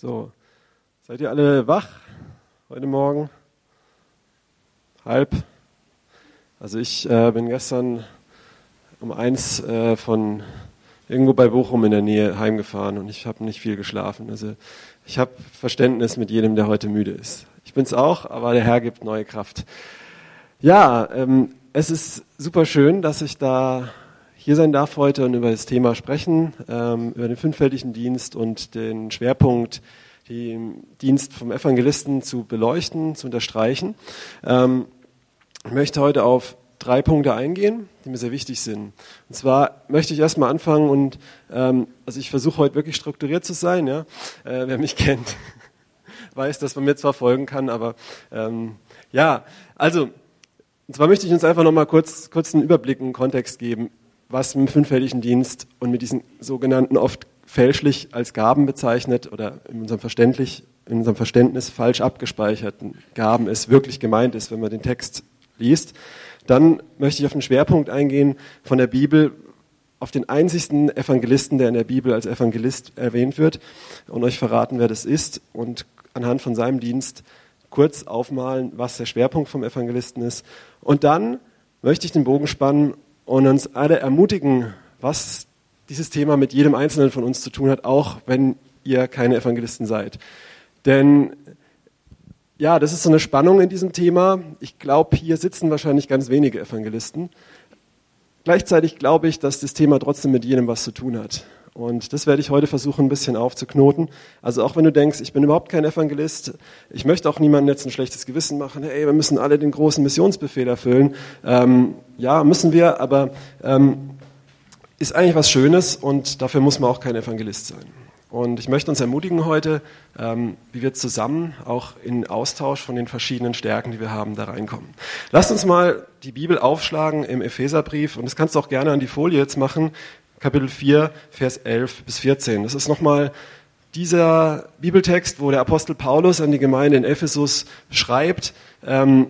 So, seid ihr alle wach heute Morgen? Halb? Also ich äh, bin gestern um eins äh, von irgendwo bei Bochum in der Nähe heimgefahren und ich habe nicht viel geschlafen. Also ich habe Verständnis mit jedem, der heute müde ist. Ich bin es auch, aber der Herr gibt neue Kraft. Ja, ähm, es ist super schön, dass ich da hier sein darf heute und über das Thema sprechen, ähm, über den fünffältigen Dienst und den Schwerpunkt, den Dienst vom Evangelisten zu beleuchten, zu unterstreichen. Ähm, ich möchte heute auf drei Punkte eingehen, die mir sehr wichtig sind. Und zwar möchte ich erstmal anfangen und ähm, also ich versuche heute wirklich strukturiert zu sein. Ja? Äh, wer mich kennt, weiß, dass man mir zwar folgen kann, aber ähm, ja, also und zwar möchte ich uns einfach nochmal kurz, kurz einen Überblick, einen Kontext geben, was mit dem fünffälligen Dienst und mit diesen sogenannten oft fälschlich als Gaben bezeichnet oder in unserem, Verständlich, in unserem Verständnis falsch abgespeicherten Gaben es wirklich gemeint ist, wenn man den Text liest. Dann möchte ich auf den Schwerpunkt eingehen von der Bibel, auf den einzigsten Evangelisten, der in der Bibel als Evangelist erwähnt wird und euch verraten, wer das ist und anhand von seinem Dienst kurz aufmalen, was der Schwerpunkt vom Evangelisten ist. Und dann möchte ich den Bogen spannen und uns alle ermutigen, was dieses Thema mit jedem Einzelnen von uns zu tun hat, auch wenn ihr keine Evangelisten seid. Denn ja, das ist so eine Spannung in diesem Thema. Ich glaube, hier sitzen wahrscheinlich ganz wenige Evangelisten. Gleichzeitig glaube ich, dass das Thema trotzdem mit jedem was zu tun hat. Und das werde ich heute versuchen, ein bisschen aufzuknoten. Also auch wenn du denkst, ich bin überhaupt kein Evangelist, ich möchte auch niemandem jetzt ein schlechtes Gewissen machen, hey, wir müssen alle den großen Missionsbefehl erfüllen. Ähm, ja, müssen wir, aber ähm, ist eigentlich was Schönes und dafür muss man auch kein Evangelist sein. Und ich möchte uns ermutigen heute, ähm, wie wir zusammen auch in Austausch von den verschiedenen Stärken, die wir haben, da reinkommen. Lasst uns mal die Bibel aufschlagen im Epheserbrief und das kannst du auch gerne an die Folie jetzt machen. Kapitel 4, Vers 11 bis 14. Das ist nochmal dieser Bibeltext, wo der Apostel Paulus an die Gemeinde in Ephesus schreibt, ähm,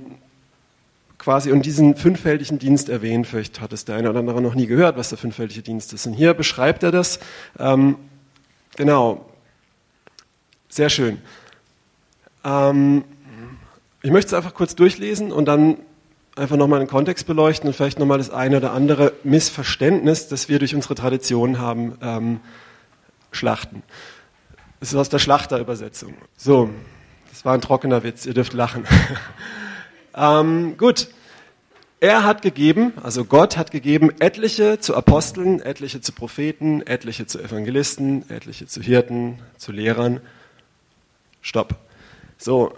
quasi und diesen fünffältigen Dienst erwähnt. Vielleicht hat es der eine oder andere noch nie gehört, was der fünffältige Dienst ist. Und hier beschreibt er das. Ähm, genau. Sehr schön. Ähm, ich möchte es einfach kurz durchlesen und dann einfach nochmal den Kontext beleuchten und vielleicht nochmal das eine oder andere Missverständnis, das wir durch unsere Tradition haben, ähm, schlachten. Das ist aus der Schlachterübersetzung. So, das war ein trockener Witz, ihr dürft lachen. ähm, gut. Er hat gegeben, also Gott hat gegeben, etliche zu Aposteln, etliche zu Propheten, etliche zu Evangelisten, etliche zu Hirten, zu Lehrern. Stopp. So,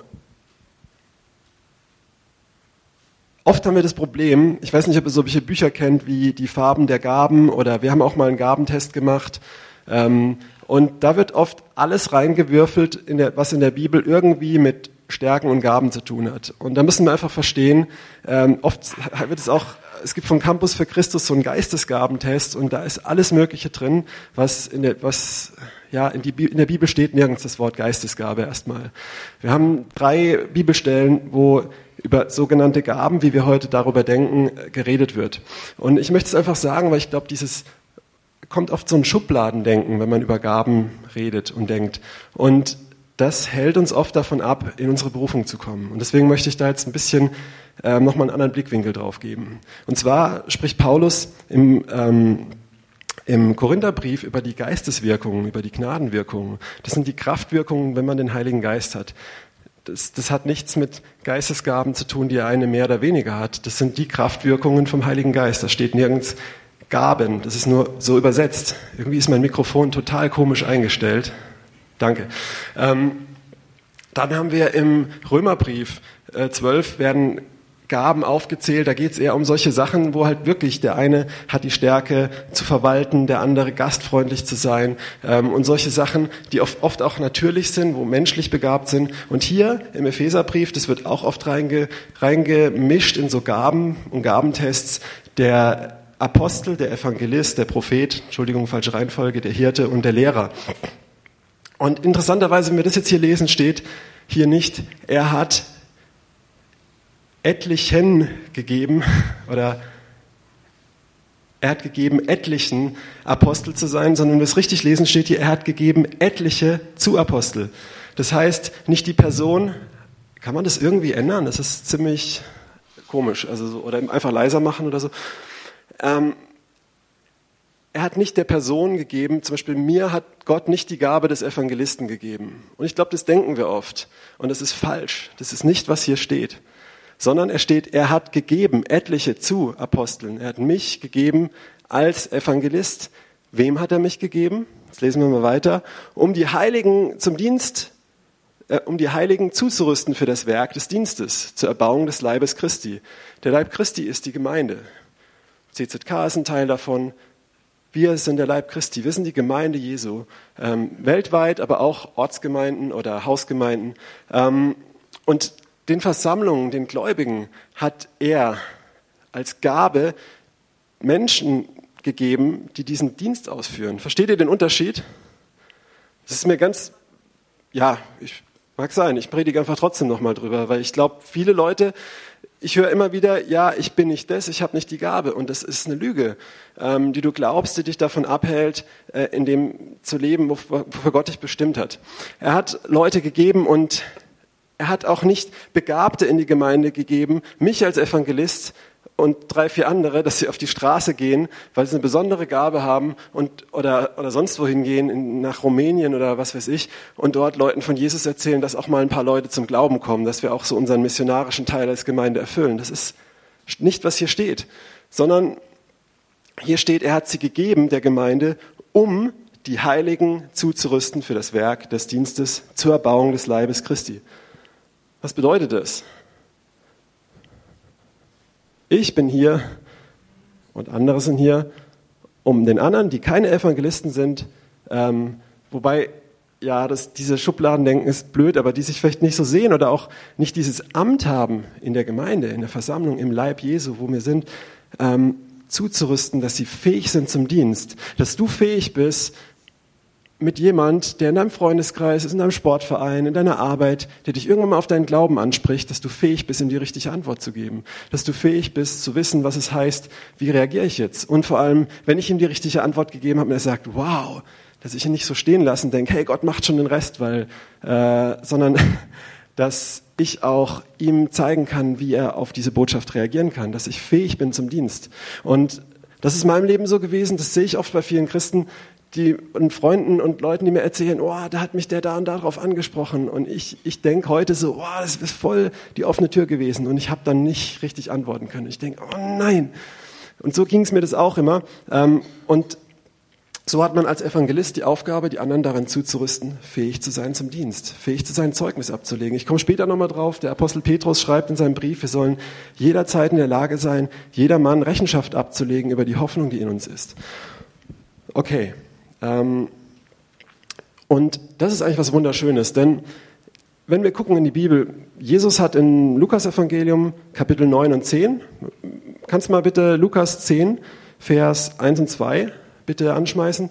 Oft haben wir das Problem, ich weiß nicht, ob ihr solche Bücher kennt wie die Farben der Gaben oder wir haben auch mal einen Gabentest gemacht. Ähm, und da wird oft alles reingewürfelt, in der, was in der Bibel irgendwie mit Stärken und Gaben zu tun hat. Und da müssen wir einfach verstehen, ähm, oft wird es auch, es gibt vom Campus für Christus so einen Geistesgabentest und da ist alles Mögliche drin, was in der, was, ja, in, die, in der Bibel steht nirgends das Wort Geistesgabe erstmal. Wir haben drei Bibelstellen, wo über sogenannte Gaben, wie wir heute darüber denken, geredet wird. Und ich möchte es einfach sagen, weil ich glaube, dieses kommt oft so ein Schubladendenken, wenn man über Gaben redet und denkt. Und das hält uns oft davon ab, in unsere Berufung zu kommen. Und deswegen möchte ich da jetzt ein bisschen äh, nochmal einen anderen Blickwinkel drauf geben. Und zwar spricht Paulus im, ähm, im Korintherbrief über die Geisteswirkungen, über die Gnadenwirkungen. Das sind die Kraftwirkungen, wenn man den Heiligen Geist hat. Das, das hat nichts mit Geistesgaben zu tun, die eine mehr oder weniger hat. Das sind die Kraftwirkungen vom Heiligen Geist. Da steht nirgends Gaben. Das ist nur so übersetzt. Irgendwie ist mein Mikrofon total komisch eingestellt. Danke. Ähm, dann haben wir im Römerbrief äh, 12 werden Gaben aufgezählt. Da geht es eher um solche Sachen, wo halt wirklich der eine hat die Stärke zu verwalten, der andere gastfreundlich zu sein ähm, und solche Sachen, die oft, oft, auch natürlich sind, wo menschlich begabt sind. Und hier im Epheserbrief, das wird auch oft reinge, reingemischt in so Gaben und Gabentests, der Apostel, der Evangelist, der Prophet, Entschuldigung, falsche Reihenfolge, der Hirte und der Lehrer. Und interessanterweise, wenn wir das jetzt hier lesen, steht hier nicht, er hat etlichen gegeben oder er hat gegeben, etlichen Apostel zu sein, sondern wenn wir es richtig lesen, steht hier, er hat gegeben, etliche zu Apostel. Das heißt, nicht die Person, kann man das irgendwie ändern? Das ist ziemlich komisch, also so, oder einfach leiser machen oder so. Ähm, er hat nicht der Person gegeben, zum Beispiel mir hat Gott nicht die Gabe des Evangelisten gegeben. Und ich glaube, das denken wir oft. Und das ist falsch. Das ist nicht, was hier steht. Sondern er steht, er hat gegeben etliche zu Aposteln. Er hat mich gegeben als Evangelist. Wem hat er mich gegeben? Jetzt lesen wir mal weiter. Um die Heiligen zum Dienst, äh, um die Heiligen zuzurüsten für das Werk des Dienstes, zur Erbauung des Leibes Christi. Der Leib Christi ist die Gemeinde. CZK ist ein Teil davon. Wir sind der Leib Christi, wir sind die Gemeinde Jesu, ähm, weltweit, aber auch Ortsgemeinden oder Hausgemeinden. Ähm, und den Versammlungen, den Gläubigen hat er als Gabe Menschen gegeben, die diesen Dienst ausführen. Versteht ihr den Unterschied? Das ist mir ganz, ja, ich mag sein, ich predige einfach trotzdem nochmal drüber, weil ich glaube, viele Leute ich höre immer wieder, ja, ich bin nicht das, ich habe nicht die Gabe. Und das ist eine Lüge, ähm, die du glaubst, die dich davon abhält, äh, in dem zu leben, wofür Gott dich bestimmt hat. Er hat Leute gegeben und er hat auch nicht Begabte in die Gemeinde gegeben, mich als Evangelist, und drei, vier andere, dass sie auf die Straße gehen, weil sie eine besondere Gabe haben und, oder, oder sonst wohin gehen, in, nach Rumänien oder was weiß ich, und dort Leuten von Jesus erzählen, dass auch mal ein paar Leute zum Glauben kommen, dass wir auch so unseren missionarischen Teil als Gemeinde erfüllen. Das ist nicht, was hier steht, sondern hier steht, er hat sie gegeben, der Gemeinde, um die Heiligen zuzurüsten für das Werk des Dienstes zur Erbauung des Leibes Christi. Was bedeutet das? Ich bin hier und andere sind hier, um den anderen, die keine Evangelisten sind, ähm, wobei ja, das, diese Schubladendenken ist blöd, aber die sich vielleicht nicht so sehen oder auch nicht dieses Amt haben in der Gemeinde, in der Versammlung, im Leib Jesu, wo wir sind, ähm, zuzurüsten, dass sie fähig sind zum Dienst, dass du fähig bist, mit jemand, der in deinem Freundeskreis ist, in deinem Sportverein, in deiner Arbeit, der dich irgendwann mal auf deinen Glauben anspricht, dass du fähig bist, ihm die richtige Antwort zu geben. Dass du fähig bist, zu wissen, was es heißt, wie reagiere ich jetzt. Und vor allem, wenn ich ihm die richtige Antwort gegeben habe und er sagt, wow, dass ich ihn nicht so stehen lassen denke, hey, Gott macht schon den Rest, weil, äh, sondern dass ich auch ihm zeigen kann, wie er auf diese Botschaft reagieren kann, dass ich fähig bin zum Dienst. Und das ist in meinem Leben so gewesen, das sehe ich oft bei vielen Christen, die, und Freunden und Leuten, die mir erzählen, oh, da hat mich der da und darauf angesprochen. Und ich, ich denke heute so, oh, das ist voll die offene Tür gewesen. Und ich habe dann nicht richtig antworten können. Ich denke, oh nein. Und so ging es mir das auch immer. Ähm, und so hat man als Evangelist die Aufgabe, die anderen daran zuzurüsten, fähig zu sein zum Dienst, fähig zu sein, Zeugnis abzulegen. Ich komme später nochmal drauf. Der Apostel Petrus schreibt in seinem Brief, wir sollen jederzeit in der Lage sein, jeder Mann Rechenschaft abzulegen über die Hoffnung, die in uns ist. Okay, und das ist eigentlich was Wunderschönes, denn wenn wir gucken in die Bibel, Jesus hat in Lukas Evangelium Kapitel 9 und 10, kannst du mal bitte Lukas 10, Vers 1 und 2 bitte anschmeißen?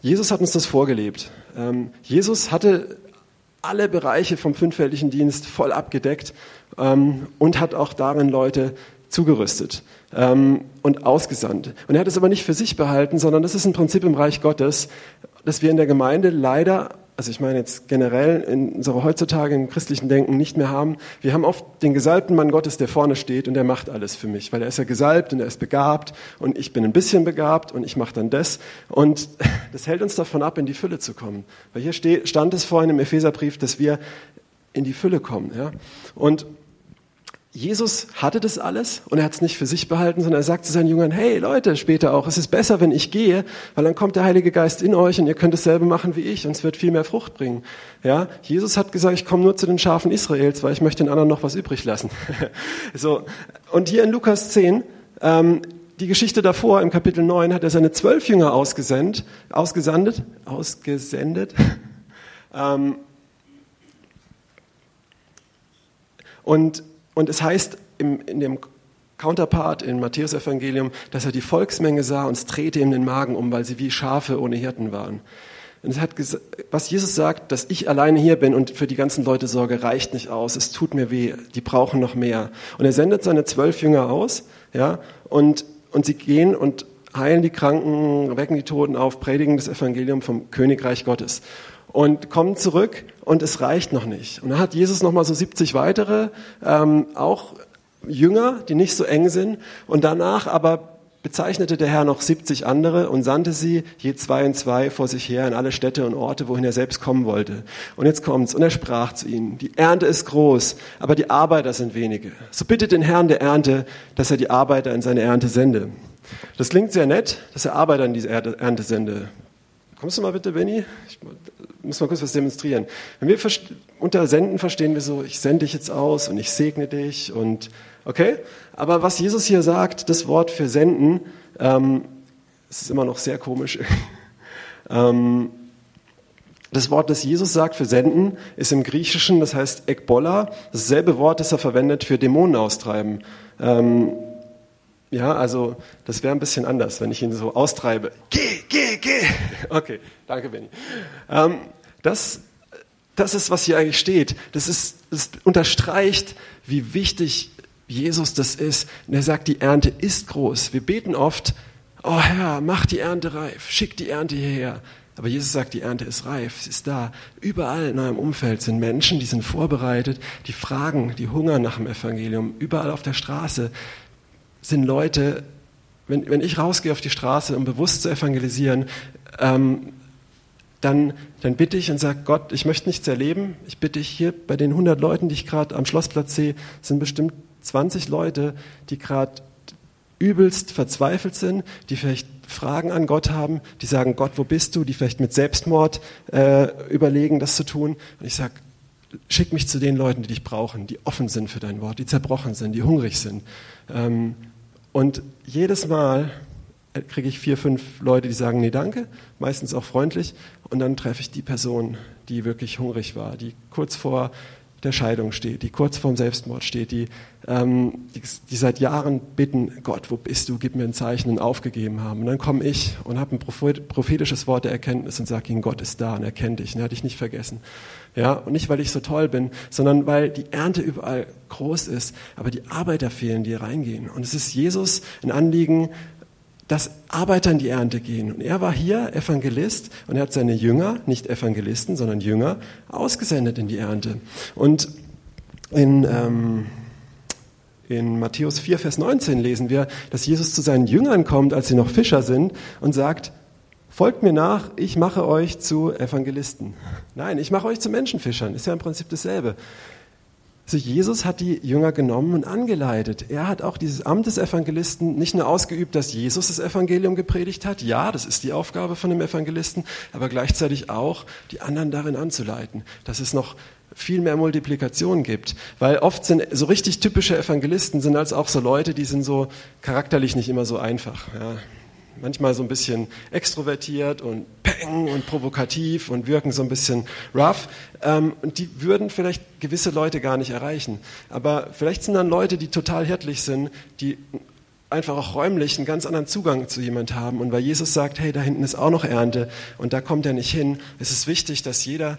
Jesus hat uns das vorgelebt. Ähm, Jesus hatte alle Bereiche vom fünffältigen Dienst voll abgedeckt ähm, und hat auch darin Leute zugerüstet ähm, und ausgesandt. Und er hat es aber nicht für sich behalten, sondern das ist ein Prinzip im Reich Gottes, dass wir in der Gemeinde leider, also ich meine jetzt generell in unserer heutzutage im christlichen Denken nicht mehr haben. Wir haben oft den gesalbten Mann Gottes, der vorne steht und der macht alles für mich, weil er ist ja gesalbt und er ist begabt und ich bin ein bisschen begabt und ich mache dann das. Und das hält uns davon ab, in die Fülle zu kommen. Weil hier stand es vorhin im Epheserbrief, dass wir in die Fülle kommen. Ja? Und Jesus hatte das alles und er hat es nicht für sich behalten, sondern er sagt zu seinen Jüngern, hey Leute, später auch, es ist besser, wenn ich gehe, weil dann kommt der Heilige Geist in euch und ihr könnt dasselbe machen wie ich und es wird viel mehr Frucht bringen. Ja, Jesus hat gesagt, ich komme nur zu den Schafen Israels, weil ich möchte den anderen noch was übrig lassen. so. Und hier in Lukas 10, ähm, die Geschichte davor, im Kapitel 9, hat er seine zwölf Jünger ausgesendet, ausgesandet, ausgesendet, ähm, und und es heißt im, in dem Counterpart im Matthäus-Evangelium, dass er die Volksmenge sah und es drehte ihm den Magen um, weil sie wie Schafe ohne Hirten waren. Und es hat was Jesus sagt, dass ich alleine hier bin und für die ganzen Leute sorge, reicht nicht aus. Es tut mir weh. Die brauchen noch mehr. Und er sendet seine zwölf Jünger aus, ja, und, und sie gehen und heilen die Kranken, wecken die Toten auf, predigen das Evangelium vom Königreich Gottes und kommen zurück und es reicht noch nicht. Und dann hat Jesus nochmal so 70 weitere, ähm, auch Jünger, die nicht so eng sind und danach aber bezeichnete der Herr noch 70 andere und sandte sie je zwei und zwei vor sich her in alle Städte und Orte, wohin er selbst kommen wollte. Und jetzt kommt's. Und er sprach zu ihnen, die Ernte ist groß, aber die Arbeiter sind wenige. So bittet den Herrn der Ernte, dass er die Arbeiter in seine Ernte sende. Das klingt sehr nett, dass er Arbeiter in diese Ernte sende. Kommst du mal bitte, Benny? Muss mal kurz was demonstrieren. Wenn wir unter Senden verstehen wir so, ich sende dich jetzt aus und ich segne dich und okay. Aber was Jesus hier sagt, das Wort für senden, ähm, es ist immer noch sehr komisch. ähm, das Wort, das Jesus sagt für senden, ist im Griechischen, das heißt ekbola, dasselbe Wort, das er verwendet für Dämonen austreiben. Ähm, ja, also das wäre ein bisschen anders, wenn ich ihn so austreibe. Geh, geh, geh. Okay, danke, Benny. Ähm, das, das ist, was hier eigentlich steht. Das, ist, das unterstreicht, wie wichtig Jesus das ist. Und er sagt, die Ernte ist groß. Wir beten oft, oh Herr, mach die Ernte reif, schick die Ernte hierher. Aber Jesus sagt, die Ernte ist reif, sie ist da. Überall in eurem Umfeld sind Menschen, die sind vorbereitet, die fragen, die hungern nach dem Evangelium. Überall auf der Straße sind Leute, wenn, wenn ich rausgehe auf die Straße, um bewusst zu evangelisieren, ähm, dann, dann bitte ich und sage, Gott, ich möchte nichts erleben. Ich bitte dich hier bei den 100 Leuten, die ich gerade am Schlossplatz sehe, sind bestimmt 20 Leute, die gerade übelst verzweifelt sind, die vielleicht Fragen an Gott haben, die sagen, Gott, wo bist du? Die vielleicht mit Selbstmord äh, überlegen, das zu tun. Und ich sage, schick mich zu den Leuten, die dich brauchen, die offen sind für dein Wort, die zerbrochen sind, die hungrig sind. Ähm, und jedes Mal kriege ich vier, fünf Leute, die sagen, nee, danke, meistens auch freundlich. Und dann treffe ich die Person, die wirklich hungrig war, die kurz vor der Scheidung steht, die kurz vorm Selbstmord steht, die, ähm, die, die, seit Jahren bitten, Gott, wo bist du, gib mir ein Zeichen und aufgegeben haben. Und dann komme ich und habe ein prophetisches Wort der Erkenntnis und sage ihnen, Gott ist da und er kennt dich und er hat dich nicht vergessen. Ja, und nicht, weil ich so toll bin, sondern weil die Ernte überall groß ist, aber die Arbeiter fehlen, die reingehen. Und es ist Jesus ein Anliegen, dass Arbeiter in die Ernte gehen. Und er war hier Evangelist und er hat seine Jünger, nicht Evangelisten, sondern Jünger, ausgesendet in die Ernte. Und in, ähm, in Matthäus 4, Vers 19 lesen wir, dass Jesus zu seinen Jüngern kommt, als sie noch Fischer sind, und sagt, folgt mir nach, ich mache euch zu Evangelisten. Nein, ich mache euch zu Menschenfischern. Ist ja im Prinzip dasselbe. Also Jesus hat die Jünger genommen und angeleitet. Er hat auch dieses Amt des Evangelisten nicht nur ausgeübt, dass Jesus das Evangelium gepredigt hat. Ja, das ist die Aufgabe von dem Evangelisten, aber gleichzeitig auch, die anderen darin anzuleiten, dass es noch viel mehr Multiplikation gibt. Weil oft sind so richtig typische Evangelisten sind als auch so Leute, die sind so charakterlich nicht immer so einfach. Ja manchmal so ein bisschen extrovertiert und peng und provokativ und wirken so ein bisschen rough. Ähm, und die würden vielleicht gewisse Leute gar nicht erreichen. Aber vielleicht sind dann Leute, die total hirtlich sind, die einfach auch räumlich einen ganz anderen Zugang zu jemand haben. Und weil Jesus sagt, hey, da hinten ist auch noch Ernte und da kommt er nicht hin, ist es wichtig, dass jeder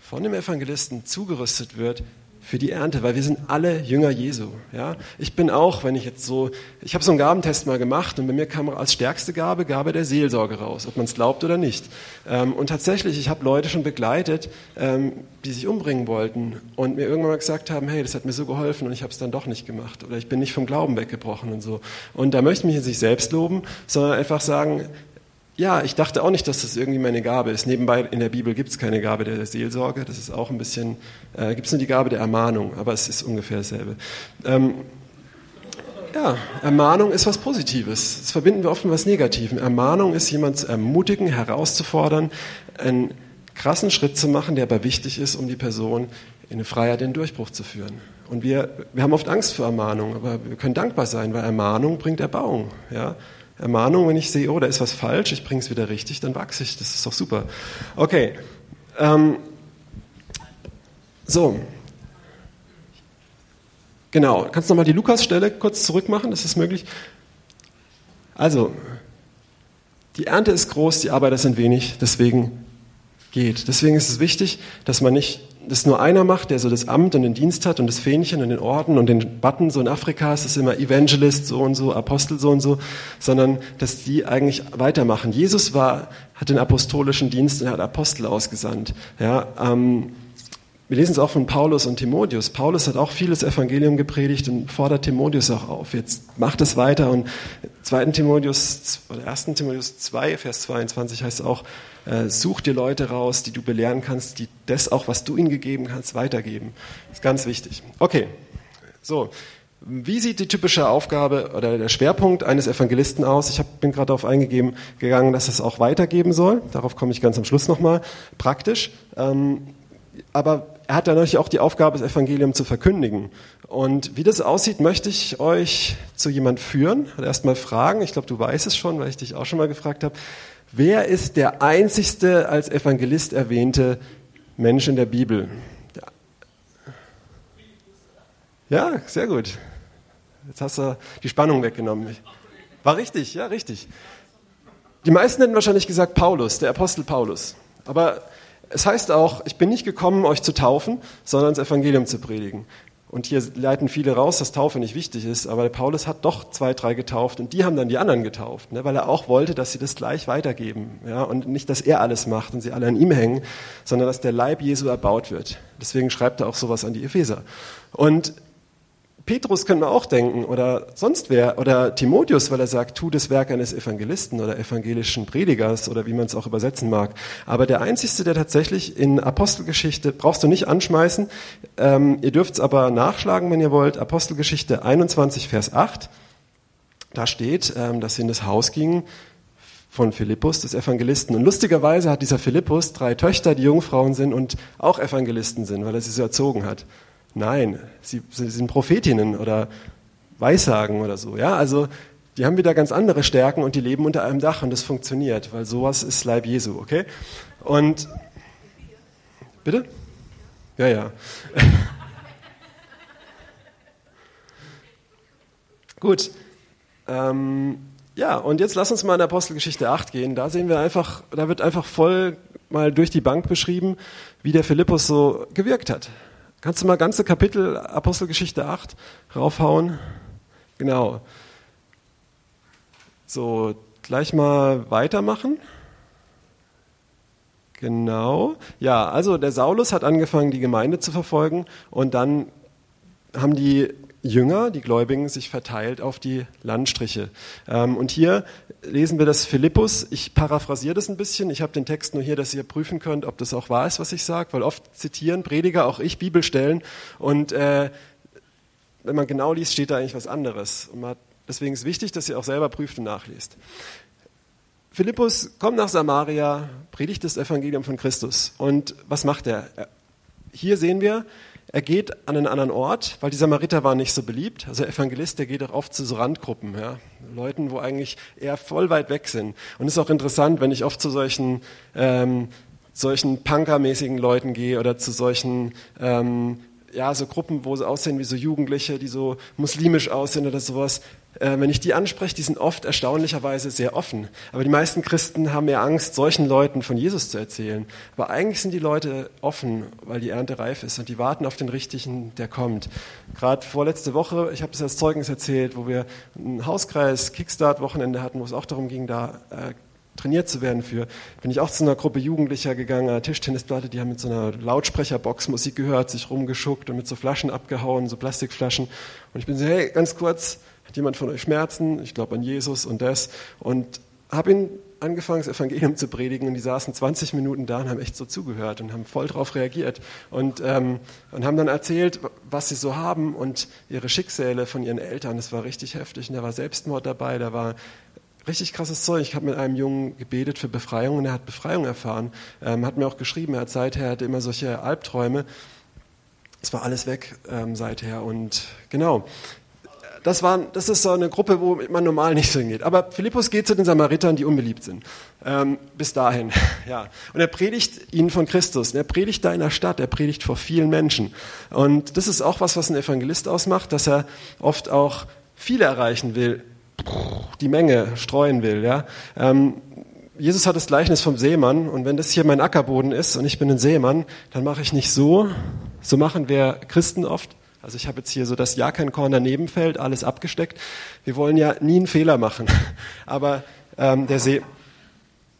von dem Evangelisten zugerüstet wird, für die Ernte, weil wir sind alle Jünger Jesu. Ja? Ich bin auch, wenn ich jetzt so, ich habe so einen Gabentest mal gemacht und bei mir kam als stärkste Gabe Gabe der Seelsorge raus, ob man es glaubt oder nicht. Ähm, und tatsächlich, ich habe Leute schon begleitet, ähm, die sich umbringen wollten und mir irgendwann mal gesagt haben, hey, das hat mir so geholfen und ich habe es dann doch nicht gemacht oder ich bin nicht vom Glauben weggebrochen und so. Und da möchte ich mich jetzt nicht selbst loben, sondern einfach sagen, ja, ich dachte auch nicht, dass das irgendwie meine Gabe ist. Nebenbei in der Bibel gibt es keine Gabe der Seelsorge. Das ist auch ein bisschen, äh, gibt es nur die Gabe der Ermahnung, aber es ist ungefähr dasselbe. Ähm, ja, Ermahnung ist was Positives. Das verbinden wir oft mit was Negativem. Ermahnung ist jemand zu ermutigen, herauszufordern, einen krassen Schritt zu machen, der aber wichtig ist, um die Person in eine Freiheit, in den Durchbruch zu führen. Und wir, wir haben oft Angst vor Ermahnung, aber wir können dankbar sein, weil Ermahnung bringt Erbauung. Ja? Ermahnung, wenn ich sehe, oh, da ist was falsch, ich bringe es wieder richtig, dann wachse ich. Das ist doch super. Okay. Ähm, so. Genau. Kannst du nochmal die Lukas-Stelle kurz zurückmachen? Das ist möglich. Also, die Ernte ist groß, die Arbeiter sind wenig, deswegen geht. Deswegen ist es wichtig, dass man nicht das nur einer macht, der so das Amt und den Dienst hat und das Fähnchen und den Orden und den Button, so in Afrika ist es immer Evangelist so und so, Apostel so und so, sondern dass die eigentlich weitermachen. Jesus war, hat den apostolischen Dienst und hat Apostel ausgesandt. Ja, ähm, wir lesen es auch von Paulus und Timotheus. Paulus hat auch vieles Evangelium gepredigt und fordert Timotheus auch auf. Jetzt macht es weiter und 2. Timotheus oder 1. Timotheus 2, Vers 22 heißt auch, äh, such dir Leute raus, die du belehren kannst, die das auch, was du ihnen gegeben kannst, weitergeben. Das ist ganz wichtig. Okay, so. Wie sieht die typische Aufgabe oder der Schwerpunkt eines Evangelisten aus? Ich hab, bin gerade darauf eingegeben gegangen, dass es auch weitergeben soll. Darauf komme ich ganz am Schluss nochmal. Praktisch. Ähm, aber er hat dann natürlich auch die Aufgabe, das Evangelium zu verkündigen. Und wie das aussieht, möchte ich euch zu jemand führen. Und erstmal fragen, ich glaube, du weißt es schon, weil ich dich auch schon mal gefragt habe. Wer ist der einzigste als Evangelist erwähnte Mensch in der Bibel? Ja, sehr gut. Jetzt hast du die Spannung weggenommen. War richtig, ja, richtig. Die meisten hätten wahrscheinlich gesagt Paulus, der Apostel Paulus. Aber es heißt auch, ich bin nicht gekommen, euch zu taufen, sondern das Evangelium zu predigen. Und hier leiten viele raus, dass Taufe nicht wichtig ist, aber Paulus hat doch zwei, drei getauft und die haben dann die anderen getauft, ne, weil er auch wollte, dass sie das gleich weitergeben. Ja, und nicht, dass er alles macht und sie alle an ihm hängen, sondern dass der Leib Jesu erbaut wird. Deswegen schreibt er auch sowas an die Epheser. Und Petrus können wir auch denken oder sonst wer oder Timotheus, weil er sagt, tu das Werk eines Evangelisten oder evangelischen Predigers oder wie man es auch übersetzen mag. Aber der einzigste, der tatsächlich in Apostelgeschichte, brauchst du nicht anschmeißen, ähm, ihr dürft es aber nachschlagen, wenn ihr wollt, Apostelgeschichte 21, Vers 8, da steht, ähm, dass sie in das Haus gingen von Philippus, des Evangelisten. Und lustigerweise hat dieser Philippus drei Töchter, die Jungfrauen sind und auch Evangelisten sind, weil er sie so erzogen hat. Nein, sie, sie sind Prophetinnen oder Weissagen oder so. Ja, also die haben wieder ganz andere Stärken und die leben unter einem Dach und das funktioniert, weil sowas ist Leib Jesu, okay? Und bitte? Ja, ja. Gut. Ähm, ja, und jetzt lass uns mal in Apostelgeschichte 8 gehen. Da sehen wir einfach, da wird einfach voll mal durch die Bank beschrieben, wie der Philippus so gewirkt hat. Kannst du mal ganze Kapitel Apostelgeschichte 8 raufhauen? Genau. So, gleich mal weitermachen. Genau. Ja, also der Saulus hat angefangen, die Gemeinde zu verfolgen und dann haben die Jünger, die Gläubigen, sich verteilt auf die Landstriche. Ähm, und hier lesen wir das Philippus. Ich paraphrasiere das ein bisschen. Ich habe den Text nur hier, dass ihr prüfen könnt, ob das auch wahr ist, was ich sage, weil oft zitieren Prediger, auch ich, Bibelstellen. Und äh, wenn man genau liest, steht da eigentlich was anderes. Hat, deswegen ist es wichtig, dass ihr auch selber prüft und nachliest. Philippus kommt nach Samaria, predigt das Evangelium von Christus. Und was macht er? Hier sehen wir, er geht an einen anderen Ort, weil die Samariter waren nicht so beliebt. Also Evangelist, der geht auch oft zu so Randgruppen, ja, Leuten, wo eigentlich eher voll weit weg sind. Und es ist auch interessant, wenn ich oft zu solchen ähm, solchen Punkermäßigen Leuten gehe oder zu solchen ähm, ja, so Gruppen, wo sie aussehen wie so Jugendliche, die so muslimisch aussehen oder sowas, äh, wenn ich die anspreche, die sind oft erstaunlicherweise sehr offen. Aber die meisten Christen haben mehr Angst, solchen Leuten von Jesus zu erzählen. Aber eigentlich sind die Leute offen, weil die Ernte reif ist und die warten auf den Richtigen, der kommt. Gerade vorletzte Woche, ich habe das als Zeugnis erzählt, wo wir ein Hauskreis Kickstart-Wochenende hatten, wo es auch darum ging, da äh, trainiert zu werden für, bin ich auch zu einer Gruppe Jugendlicher gegangen, einer Tischtennisplatte, die haben mit so einer Lautsprecherbox Musik gehört, sich rumgeschuckt und mit so Flaschen abgehauen, so Plastikflaschen. Und ich bin so, hey, ganz kurz, hat jemand von euch Schmerzen? Ich glaube an Jesus und das. Und habe ihn angefangen, das Evangelium zu predigen und die saßen 20 Minuten da und haben echt so zugehört und haben voll drauf reagiert und, ähm, und haben dann erzählt, was sie so haben und ihre Schicksale von ihren Eltern. Das war richtig heftig und da war Selbstmord dabei, da war richtig krasses Zeug. Ich habe mit einem Jungen gebetet für Befreiung und er hat Befreiung erfahren. Ähm, hat mir auch geschrieben, er hat seither hatte immer solche Albträume. Es war alles weg ähm, seither und genau. Das, war, das ist so eine Gruppe, wo man normal nicht so hingeht. Aber Philippus geht zu den Samaritern, die unbeliebt sind. Ähm, bis dahin. Ja. Und er predigt ihnen von Christus. er predigt da in der Stadt. Er predigt vor vielen Menschen. Und das ist auch was, was ein Evangelist ausmacht, dass er oft auch viele erreichen will die Menge streuen will. Ja? Ähm, Jesus hat das Gleichnis vom Seemann und wenn das hier mein Ackerboden ist und ich bin ein Seemann, dann mache ich nicht so, so machen wir Christen oft. Also ich habe jetzt hier so das Ja kein Korn daneben fällt, alles abgesteckt. Wir wollen ja nie einen Fehler machen, aber ähm, der, See,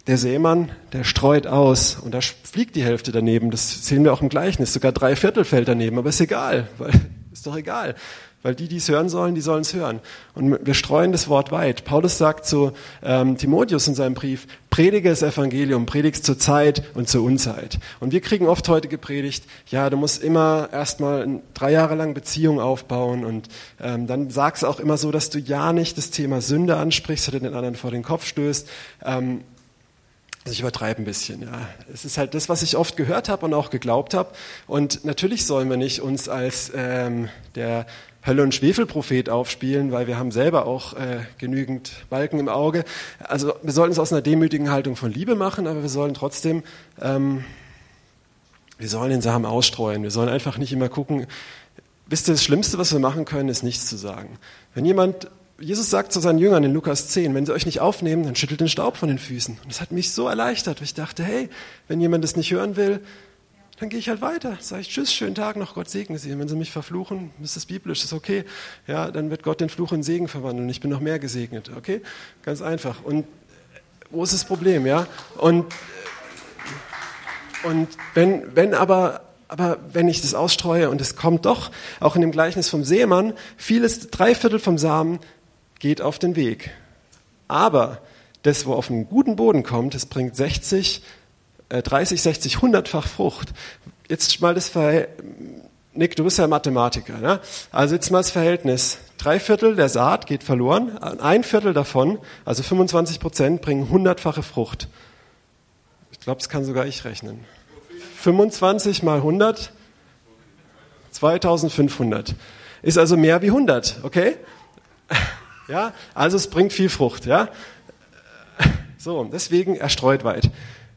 der Seemann, der streut aus und da fliegt die Hälfte daneben. Das sehen wir auch im Gleichnis, sogar drei Viertel fällt daneben, aber ist egal, weil ist doch egal. Weil die, die es hören sollen, die sollen es hören. Und wir streuen das Wort weit. Paulus sagt zu ähm, Timotheus in seinem Brief, predige das Evangelium, predigst zur Zeit und zur Unzeit. Und wir kriegen oft heute gepredigt, ja, du musst immer erstmal drei Jahre lang Beziehung aufbauen und ähm, dann sagst auch immer so, dass du ja nicht das Thema Sünde ansprichst oder den anderen vor den Kopf stößt. Ähm, also ich übertreibe ein bisschen, ja. Es ist halt das, was ich oft gehört habe und auch geglaubt habe. Und natürlich sollen wir nicht uns als ähm, der Hölle- und Schwefelprophet aufspielen, weil wir haben selber auch äh, genügend Balken im Auge. Also wir sollten es aus einer demütigen Haltung von Liebe machen, aber wir sollen trotzdem, ähm, wir sollen den Samen ausstreuen. Wir sollen einfach nicht immer gucken. Wisst ihr, das Schlimmste, was wir machen können, ist nichts zu sagen. Wenn jemand Jesus sagt zu seinen Jüngern in Lukas 10, wenn sie euch nicht aufnehmen, dann schüttelt den Staub von den Füßen. Und das hat mich so erleichtert. Ich dachte, hey, wenn jemand das nicht hören will, dann gehe ich halt weiter. Sage ich Tschüss, schönen Tag noch, Gott segne sie. Und wenn sie mich verfluchen, ist das biblisch, ist okay. Ja, dann wird Gott den Fluch in Segen verwandeln. Ich bin noch mehr gesegnet. Okay? Ganz einfach. Und wo ist das Problem? Ja? Und, und wenn, wenn aber aber wenn ich das ausstreue und es kommt doch, auch in dem Gleichnis vom Seemann, vieles, drei Viertel vom Samen geht auf den Weg. Aber das, wo auf einen guten Boden kommt, das bringt 60, äh, 30, 60, 100-fach Frucht. Jetzt mal das Verhältnis. Nick, du bist ja Mathematiker. Ne? Also jetzt mal das Verhältnis. Drei Viertel der Saat geht verloren, ein Viertel davon, also 25 Prozent, bringen hundertfache Frucht. Ich glaube, das kann sogar ich rechnen. 25 mal 100, 2500. Ist also mehr wie 100, okay? Ja, also es bringt viel Frucht, ja. So, deswegen er streut weit.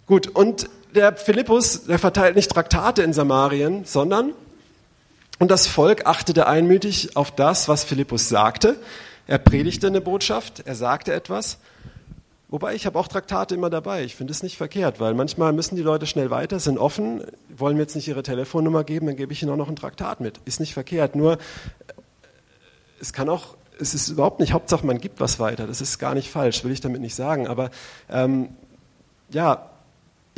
Gut, und der Philippus, der verteilt nicht Traktate in Samarien, sondern, und das Volk achtete einmütig auf das, was Philippus sagte. Er predigte eine Botschaft, er sagte etwas. Wobei ich habe auch Traktate immer dabei. Ich finde es nicht verkehrt, weil manchmal müssen die Leute schnell weiter, sind offen, wollen mir jetzt nicht ihre Telefonnummer geben, dann gebe ich ihnen auch noch ein Traktat mit. Ist nicht verkehrt. Nur es kann auch es ist überhaupt nicht Hauptsache, man gibt was weiter. Das ist gar nicht falsch, will ich damit nicht sagen. Aber ähm, ja,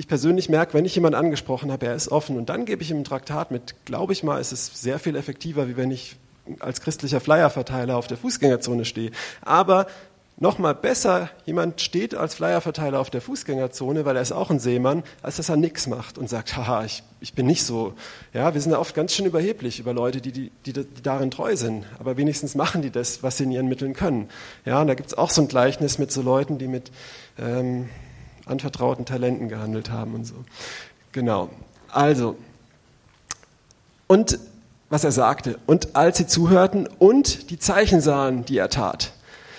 ich persönlich merke, wenn ich jemanden angesprochen habe, er ist offen und dann gebe ich ihm ein Traktat mit, glaube ich mal, ist es sehr viel effektiver, wie wenn ich als christlicher Flyerverteiler auf der Fußgängerzone stehe. Aber noch mal besser, jemand steht als Flyerverteiler auf der Fußgängerzone, weil er ist auch ein Seemann, als dass er nichts macht und sagt, haha, ich, ich bin nicht so. Ja, wir sind da oft ganz schön überheblich über Leute, die, die, die, die darin treu sind. Aber wenigstens machen die das, was sie in ihren Mitteln können. Ja, und da gibt es auch so ein Gleichnis mit so Leuten, die mit ähm, anvertrauten Talenten gehandelt haben und so. Genau. Also, und was er sagte, und als sie zuhörten und die Zeichen sahen, die er tat.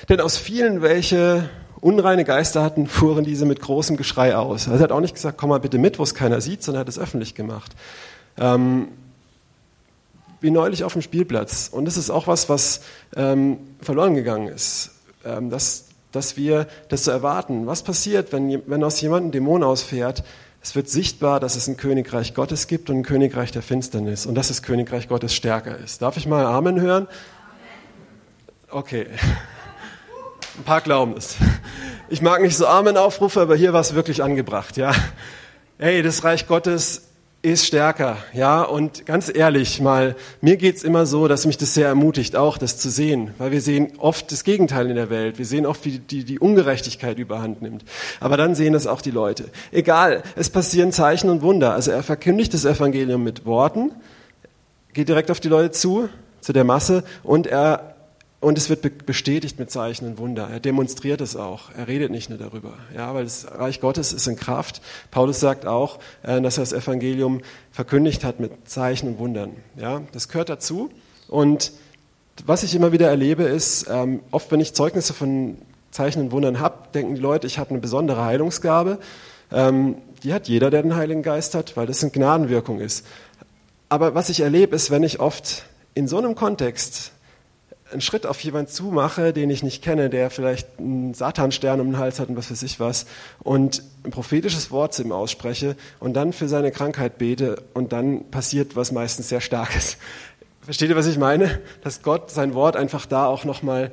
Denn aus vielen, welche unreine Geister hatten, fuhren diese mit großem Geschrei aus. Also er hat auch nicht gesagt, komm mal bitte mit, wo es keiner sieht, sondern er hat es öffentlich gemacht. Ähm, wie neulich auf dem Spielplatz. Und das ist auch was, was ähm, verloren gegangen ist. Ähm, dass, dass wir das so erwarten. Was passiert, wenn, wenn aus jemandem Dämon ausfährt? Es wird sichtbar, dass es ein Königreich Gottes gibt und ein Königreich der Finsternis und dass das Königreich Gottes stärker ist. Darf ich mal Amen hören? Okay. Ein paar glauben es. Ich mag nicht so Amen-Aufrufe, aber hier war es wirklich angebracht, ja. Hey, das Reich Gottes ist stärker, ja. Und ganz ehrlich mal, mir geht's immer so, dass mich das sehr ermutigt, auch das zu sehen, weil wir sehen oft das Gegenteil in der Welt. Wir sehen oft, wie die, die Ungerechtigkeit überhand nimmt. Aber dann sehen das auch die Leute. Egal, es passieren Zeichen und Wunder. Also er verkündigt das Evangelium mit Worten, geht direkt auf die Leute zu, zu der Masse und er und es wird bestätigt mit Zeichen und Wunder. Er demonstriert es auch. Er redet nicht nur darüber. Ja, weil das Reich Gottes ist in Kraft. Paulus sagt auch, äh, dass er das Evangelium verkündigt hat mit Zeichen und Wundern. Ja, das gehört dazu. Und was ich immer wieder erlebe, ist, ähm, oft wenn ich Zeugnisse von Zeichen und Wundern habe, denken die Leute, ich habe eine besondere Heilungsgabe. Ähm, die hat jeder, der den Heiligen Geist hat, weil das eine Gnadenwirkung ist. Aber was ich erlebe, ist, wenn ich oft in so einem Kontext einen Schritt auf jemanden zumache, den ich nicht kenne, der vielleicht einen Satanstern um den Hals hat und was weiß ich was, und ein prophetisches Wort zu ihm ausspreche und dann für seine Krankheit bete und dann passiert was meistens sehr Starkes. Versteht ihr, was ich meine? Dass Gott sein Wort einfach da auch nochmal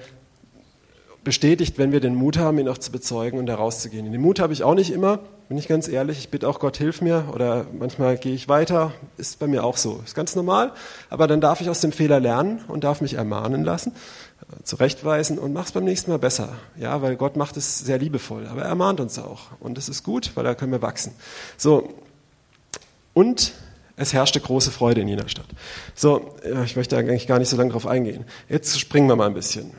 bestätigt, wenn wir den Mut haben, ihn auch zu bezeugen und da rauszugehen. Den Mut habe ich auch nicht immer, bin ich ganz ehrlich. Ich bitte auch Gott, hilf mir oder manchmal gehe ich weiter. Ist bei mir auch so. Ist ganz normal. Aber dann darf ich aus dem Fehler lernen und darf mich ermahnen lassen, äh, zurechtweisen und mach's beim nächsten Mal besser. Ja, weil Gott macht es sehr liebevoll. Aber er ermahnt uns auch. Und das ist gut, weil da können wir wachsen. So. Und es herrschte große Freude in jener Stadt. So, ich möchte eigentlich gar nicht so lange drauf eingehen. Jetzt springen wir mal ein bisschen.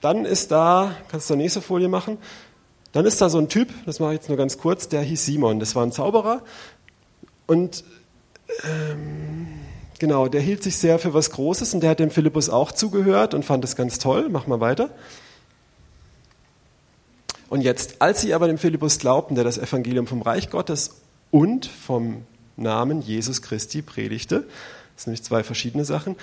Dann ist da, kannst du die nächste Folie machen? Dann ist da so ein Typ, das mache ich jetzt nur ganz kurz, der hieß Simon. Das war ein Zauberer und ähm, genau, der hielt sich sehr für was Großes und der hat dem Philippus auch zugehört und fand es ganz toll. Mach mal weiter. Und jetzt, als sie aber dem Philippus glaubten, der das Evangelium vom Reich Gottes und vom Namen Jesus Christi predigte. Das sind nämlich zwei verschiedene Sachen.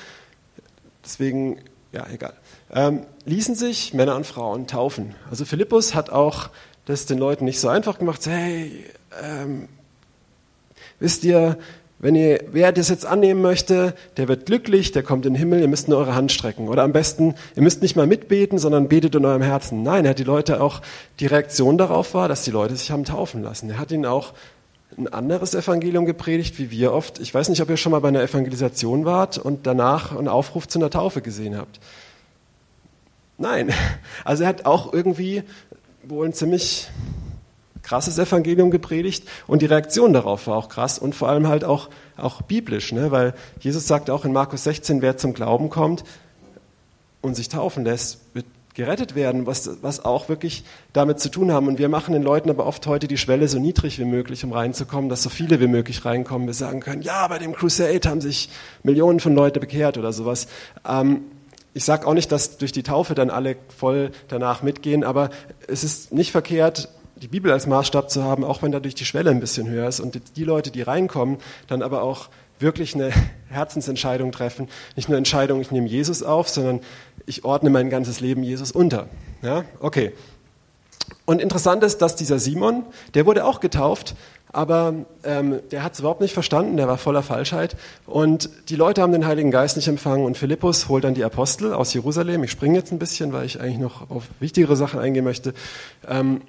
Deswegen, ja, egal. Ähm, ließen sich Männer und Frauen taufen. Also Philippus hat auch das den Leuten nicht so einfach gemacht. Hey, ähm, wisst ihr, wenn ihr, wer das jetzt annehmen möchte, der wird glücklich, der kommt in den Himmel, ihr müsst nur eure Hand strecken. Oder am besten, ihr müsst nicht mal mitbeten, sondern betet in eurem Herzen. Nein, er hat die Leute auch, die Reaktion darauf war, dass die Leute sich haben taufen lassen. Er hat ihnen auch ein anderes Evangelium gepredigt, wie wir oft. Ich weiß nicht, ob ihr schon mal bei einer Evangelisation wart und danach einen Aufruf zu einer Taufe gesehen habt. Nein. Also er hat auch irgendwie wohl ein ziemlich krasses Evangelium gepredigt und die Reaktion darauf war auch krass und vor allem halt auch, auch biblisch, ne? weil Jesus sagt auch in Markus 16, wer zum Glauben kommt und sich taufen lässt, wird gerettet werden, was, was auch wirklich damit zu tun haben. Und wir machen den Leuten aber oft heute die Schwelle so niedrig wie möglich, um reinzukommen, dass so viele wie möglich reinkommen. Wir sagen können, ja, bei dem Crusade haben sich Millionen von Leuten bekehrt oder sowas. Ähm, ich sage auch nicht, dass durch die Taufe dann alle voll danach mitgehen, aber es ist nicht verkehrt, die Bibel als Maßstab zu haben, auch wenn dadurch die Schwelle ein bisschen höher ist und die Leute, die reinkommen, dann aber auch wirklich eine Herzensentscheidung treffen. Nicht nur Entscheidung, ich nehme Jesus auf, sondern ich ordne mein ganzes Leben Jesus unter. Ja, okay. Und interessant ist, dass dieser Simon, der wurde auch getauft, aber ähm, der hat es überhaupt nicht verstanden, der war voller Falschheit. Und die Leute haben den Heiligen Geist nicht empfangen und Philippus holt dann die Apostel aus Jerusalem. Ich springe jetzt ein bisschen, weil ich eigentlich noch auf wichtigere Sachen eingehen möchte. Ähm,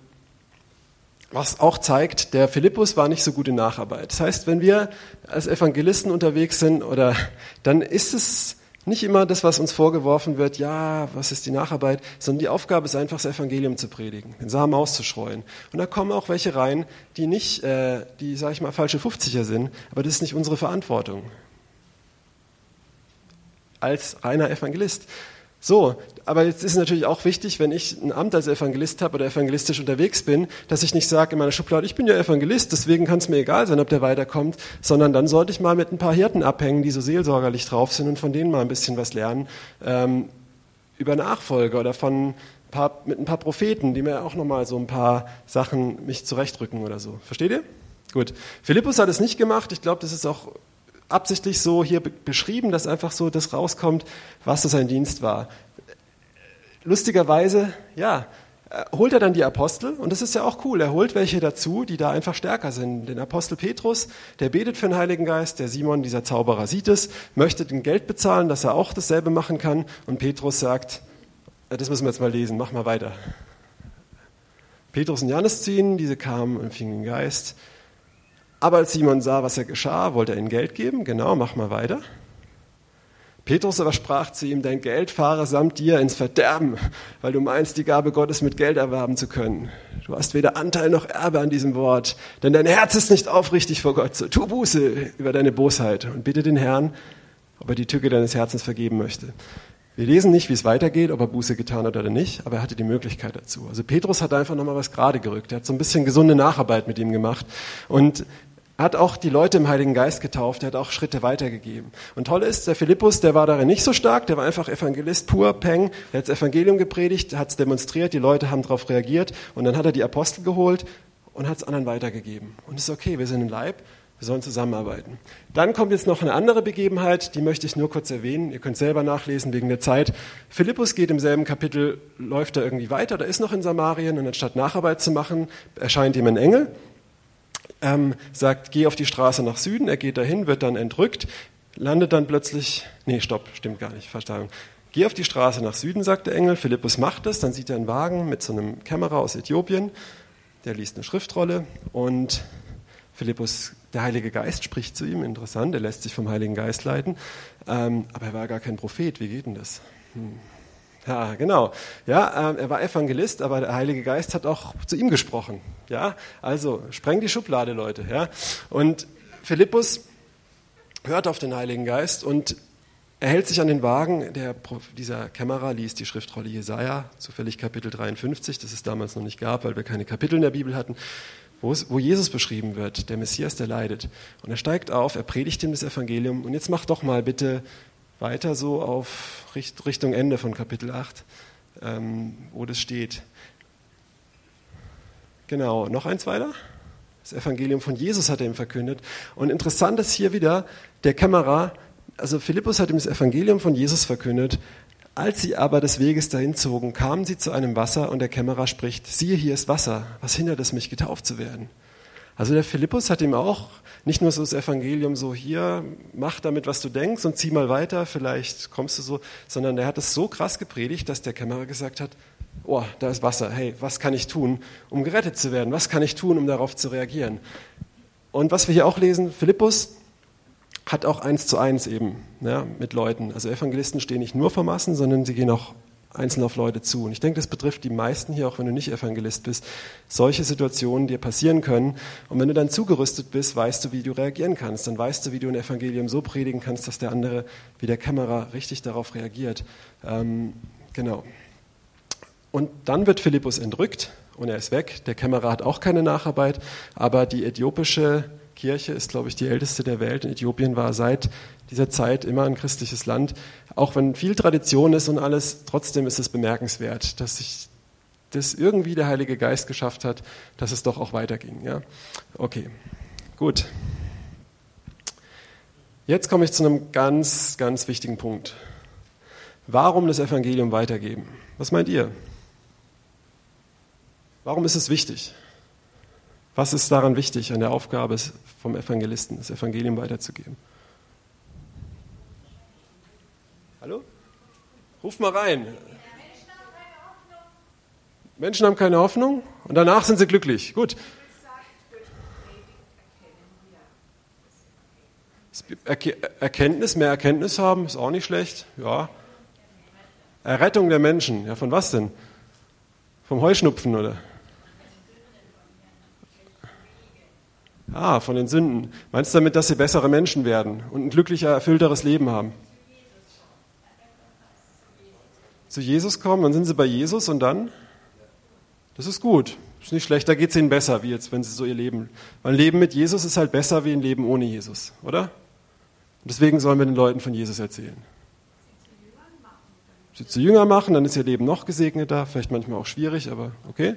was auch zeigt, der Philippus war nicht so gut in Nacharbeit. Das heißt, wenn wir als Evangelisten unterwegs sind, oder dann ist es nicht immer das, was uns vorgeworfen wird, ja, was ist die Nacharbeit, sondern die Aufgabe ist einfach, das Evangelium zu predigen, den Samen auszuschreuen. Und da kommen auch welche rein, die nicht, äh, die, sag ich mal, falsche 50er sind, aber das ist nicht unsere Verantwortung. Als reiner Evangelist. So, aber jetzt ist es natürlich auch wichtig, wenn ich ein Amt als Evangelist habe oder evangelistisch unterwegs bin, dass ich nicht sage in meiner Schublade, ich bin ja Evangelist, deswegen kann es mir egal sein, ob der weiterkommt, sondern dann sollte ich mal mit ein paar Hirten abhängen, die so seelsorgerlich drauf sind und von denen mal ein bisschen was lernen ähm, über Nachfolge oder von ein paar, mit ein paar Propheten, die mir auch nochmal so ein paar Sachen mich zurechtrücken oder so. Versteht ihr? Gut. Philippus hat es nicht gemacht. Ich glaube, das ist auch absichtlich so hier beschrieben, dass einfach so das rauskommt, was das sein Dienst war. Lustigerweise, ja, äh, holt er dann die Apostel und das ist ja auch cool. Er holt welche dazu, die da einfach stärker sind. Den Apostel Petrus, der betet für den Heiligen Geist, der Simon, dieser Zauberer, sieht es, möchte den Geld bezahlen, dass er auch dasselbe machen kann und Petrus sagt, äh, das müssen wir jetzt mal lesen, mach mal weiter. Petrus und Johannes ziehen, diese kamen und fingen den Geist. Aber als Simon sah, was er geschah, wollte er ihm Geld geben. Genau, mach mal weiter. Petrus aber sprach zu ihm, dein Geld fahre samt dir ins Verderben, weil du meinst, die Gabe Gottes mit Geld erwerben zu können. Du hast weder Anteil noch Erbe an diesem Wort, denn dein Herz ist nicht aufrichtig vor Gott. So tu Buße über deine Bosheit und bitte den Herrn, ob er die Tücke deines Herzens vergeben möchte. Wir lesen nicht, wie es weitergeht, ob er Buße getan hat oder nicht, aber er hatte die Möglichkeit dazu. Also Petrus hat einfach nochmal was gerade gerückt. Er hat so ein bisschen gesunde Nacharbeit mit ihm gemacht. Und er hat auch die Leute im Heiligen Geist getauft, er hat auch Schritte weitergegeben. Und toll ist, der Philippus, der war darin nicht so stark, der war einfach Evangelist pur, Peng, er hat das Evangelium gepredigt, hat es demonstriert, die Leute haben darauf reagiert und dann hat er die Apostel geholt und hat es anderen weitergegeben. Und es ist okay, wir sind ein Leib, Wir sollen zusammenarbeiten. Dann kommt jetzt noch eine andere Begebenheit, die möchte ich nur kurz erwähnen. Ihr könnt selber nachlesen wegen der Zeit. Philippus geht im selben Kapitel, läuft da irgendwie weiter, da ist noch in Samarien und anstatt Nacharbeit zu machen, erscheint ihm ein Engel, ähm, sagt, geh auf die Straße nach Süden. Er geht dahin, wird dann entrückt, landet dann plötzlich, nee, stopp, stimmt gar nicht, Verzeihung. Geh auf die Straße nach Süden, sagt der Engel. Philippus macht es, dann sieht er einen Wagen mit so einem Kämmerer aus Äthiopien. Der liest eine Schriftrolle und Philippus, der Heilige Geist spricht zu ihm, interessant, er lässt sich vom Heiligen Geist leiten, ähm, aber er war gar kein Prophet, wie geht denn das? Hm. Ja, genau. Ja, ähm, er war Evangelist, aber der Heilige Geist hat auch zu ihm gesprochen. Ja, also spreng die Schublade, Leute. Ja, und Philippus hört auf den Heiligen Geist und er hält sich an den Wagen. Der, dieser Kämmerer liest die Schriftrolle Jesaja, zufällig Kapitel 53, das es damals noch nicht gab, weil wir keine Kapitel in der Bibel hatten wo Jesus beschrieben wird, der Messias, der leidet. Und er steigt auf, er predigt ihm das Evangelium. Und jetzt mach doch mal bitte weiter so auf Richtung Ende von Kapitel 8, ähm, wo das steht. Genau, noch eins weiter. Das Evangelium von Jesus hat er ihm verkündet. Und interessant ist hier wieder, der Kämmerer, also Philippus hat ihm das Evangelium von Jesus verkündet, als sie aber des Weges dahin zogen, kamen sie zu einem Wasser und der Kämmerer spricht, siehe, hier ist Wasser, was hindert es mich, getauft zu werden? Also der Philippus hat ihm auch nicht nur so das Evangelium so hier, mach damit, was du denkst und zieh mal weiter, vielleicht kommst du so, sondern er hat es so krass gepredigt, dass der Kämmerer gesagt hat, oh, da ist Wasser, hey, was kann ich tun, um gerettet zu werden? Was kann ich tun, um darauf zu reagieren? Und was wir hier auch lesen, Philippus hat auch eins zu eins eben ja, mit Leuten. Also Evangelisten stehen nicht nur vor Massen, sondern sie gehen auch einzeln auf Leute zu. Und ich denke, das betrifft die meisten hier, auch wenn du nicht Evangelist bist, solche Situationen dir passieren können. Und wenn du dann zugerüstet bist, weißt du, wie du reagieren kannst. Dann weißt du, wie du ein Evangelium so predigen kannst, dass der andere wie der Kamera richtig darauf reagiert. Ähm, genau. Und dann wird Philippus entrückt und er ist weg. Der Kämmerer hat auch keine Nacharbeit, aber die äthiopische Kirche ist, glaube ich, die älteste der Welt. In Äthiopien war seit dieser Zeit immer ein christliches Land. Auch wenn viel Tradition ist und alles, trotzdem ist es bemerkenswert, dass sich das irgendwie der Heilige Geist geschafft hat, dass es doch auch weiterging. Ja? Okay, gut. Jetzt komme ich zu einem ganz, ganz wichtigen Punkt. Warum das Evangelium weitergeben? Was meint ihr? Warum ist es wichtig? Was ist daran wichtig an der Aufgabe vom Evangelisten, das Evangelium weiterzugeben? Hallo? Ruf mal rein. Menschen haben keine Hoffnung und danach sind sie glücklich. Gut. Erkenntnis, mehr Erkenntnis haben, ist auch nicht schlecht. Ja. Errettung der Menschen. Ja, von was denn? Vom Heuschnupfen, oder? Ah, von den Sünden. Meinst du damit, dass sie bessere Menschen werden und ein glücklicher, erfüllteres Leben haben? Zu Jesus kommen, dann sind sie bei Jesus und dann? Das ist gut. Ist nicht schlecht, da geht es ihnen besser, wie jetzt, wenn sie so ihr Leben. Weil ein Leben mit Jesus ist halt besser wie ein Leben ohne Jesus, oder? Und deswegen sollen wir den Leuten von Jesus erzählen. Sie zu Jünger machen, dann ist ihr Leben noch gesegneter, vielleicht manchmal auch schwierig, aber okay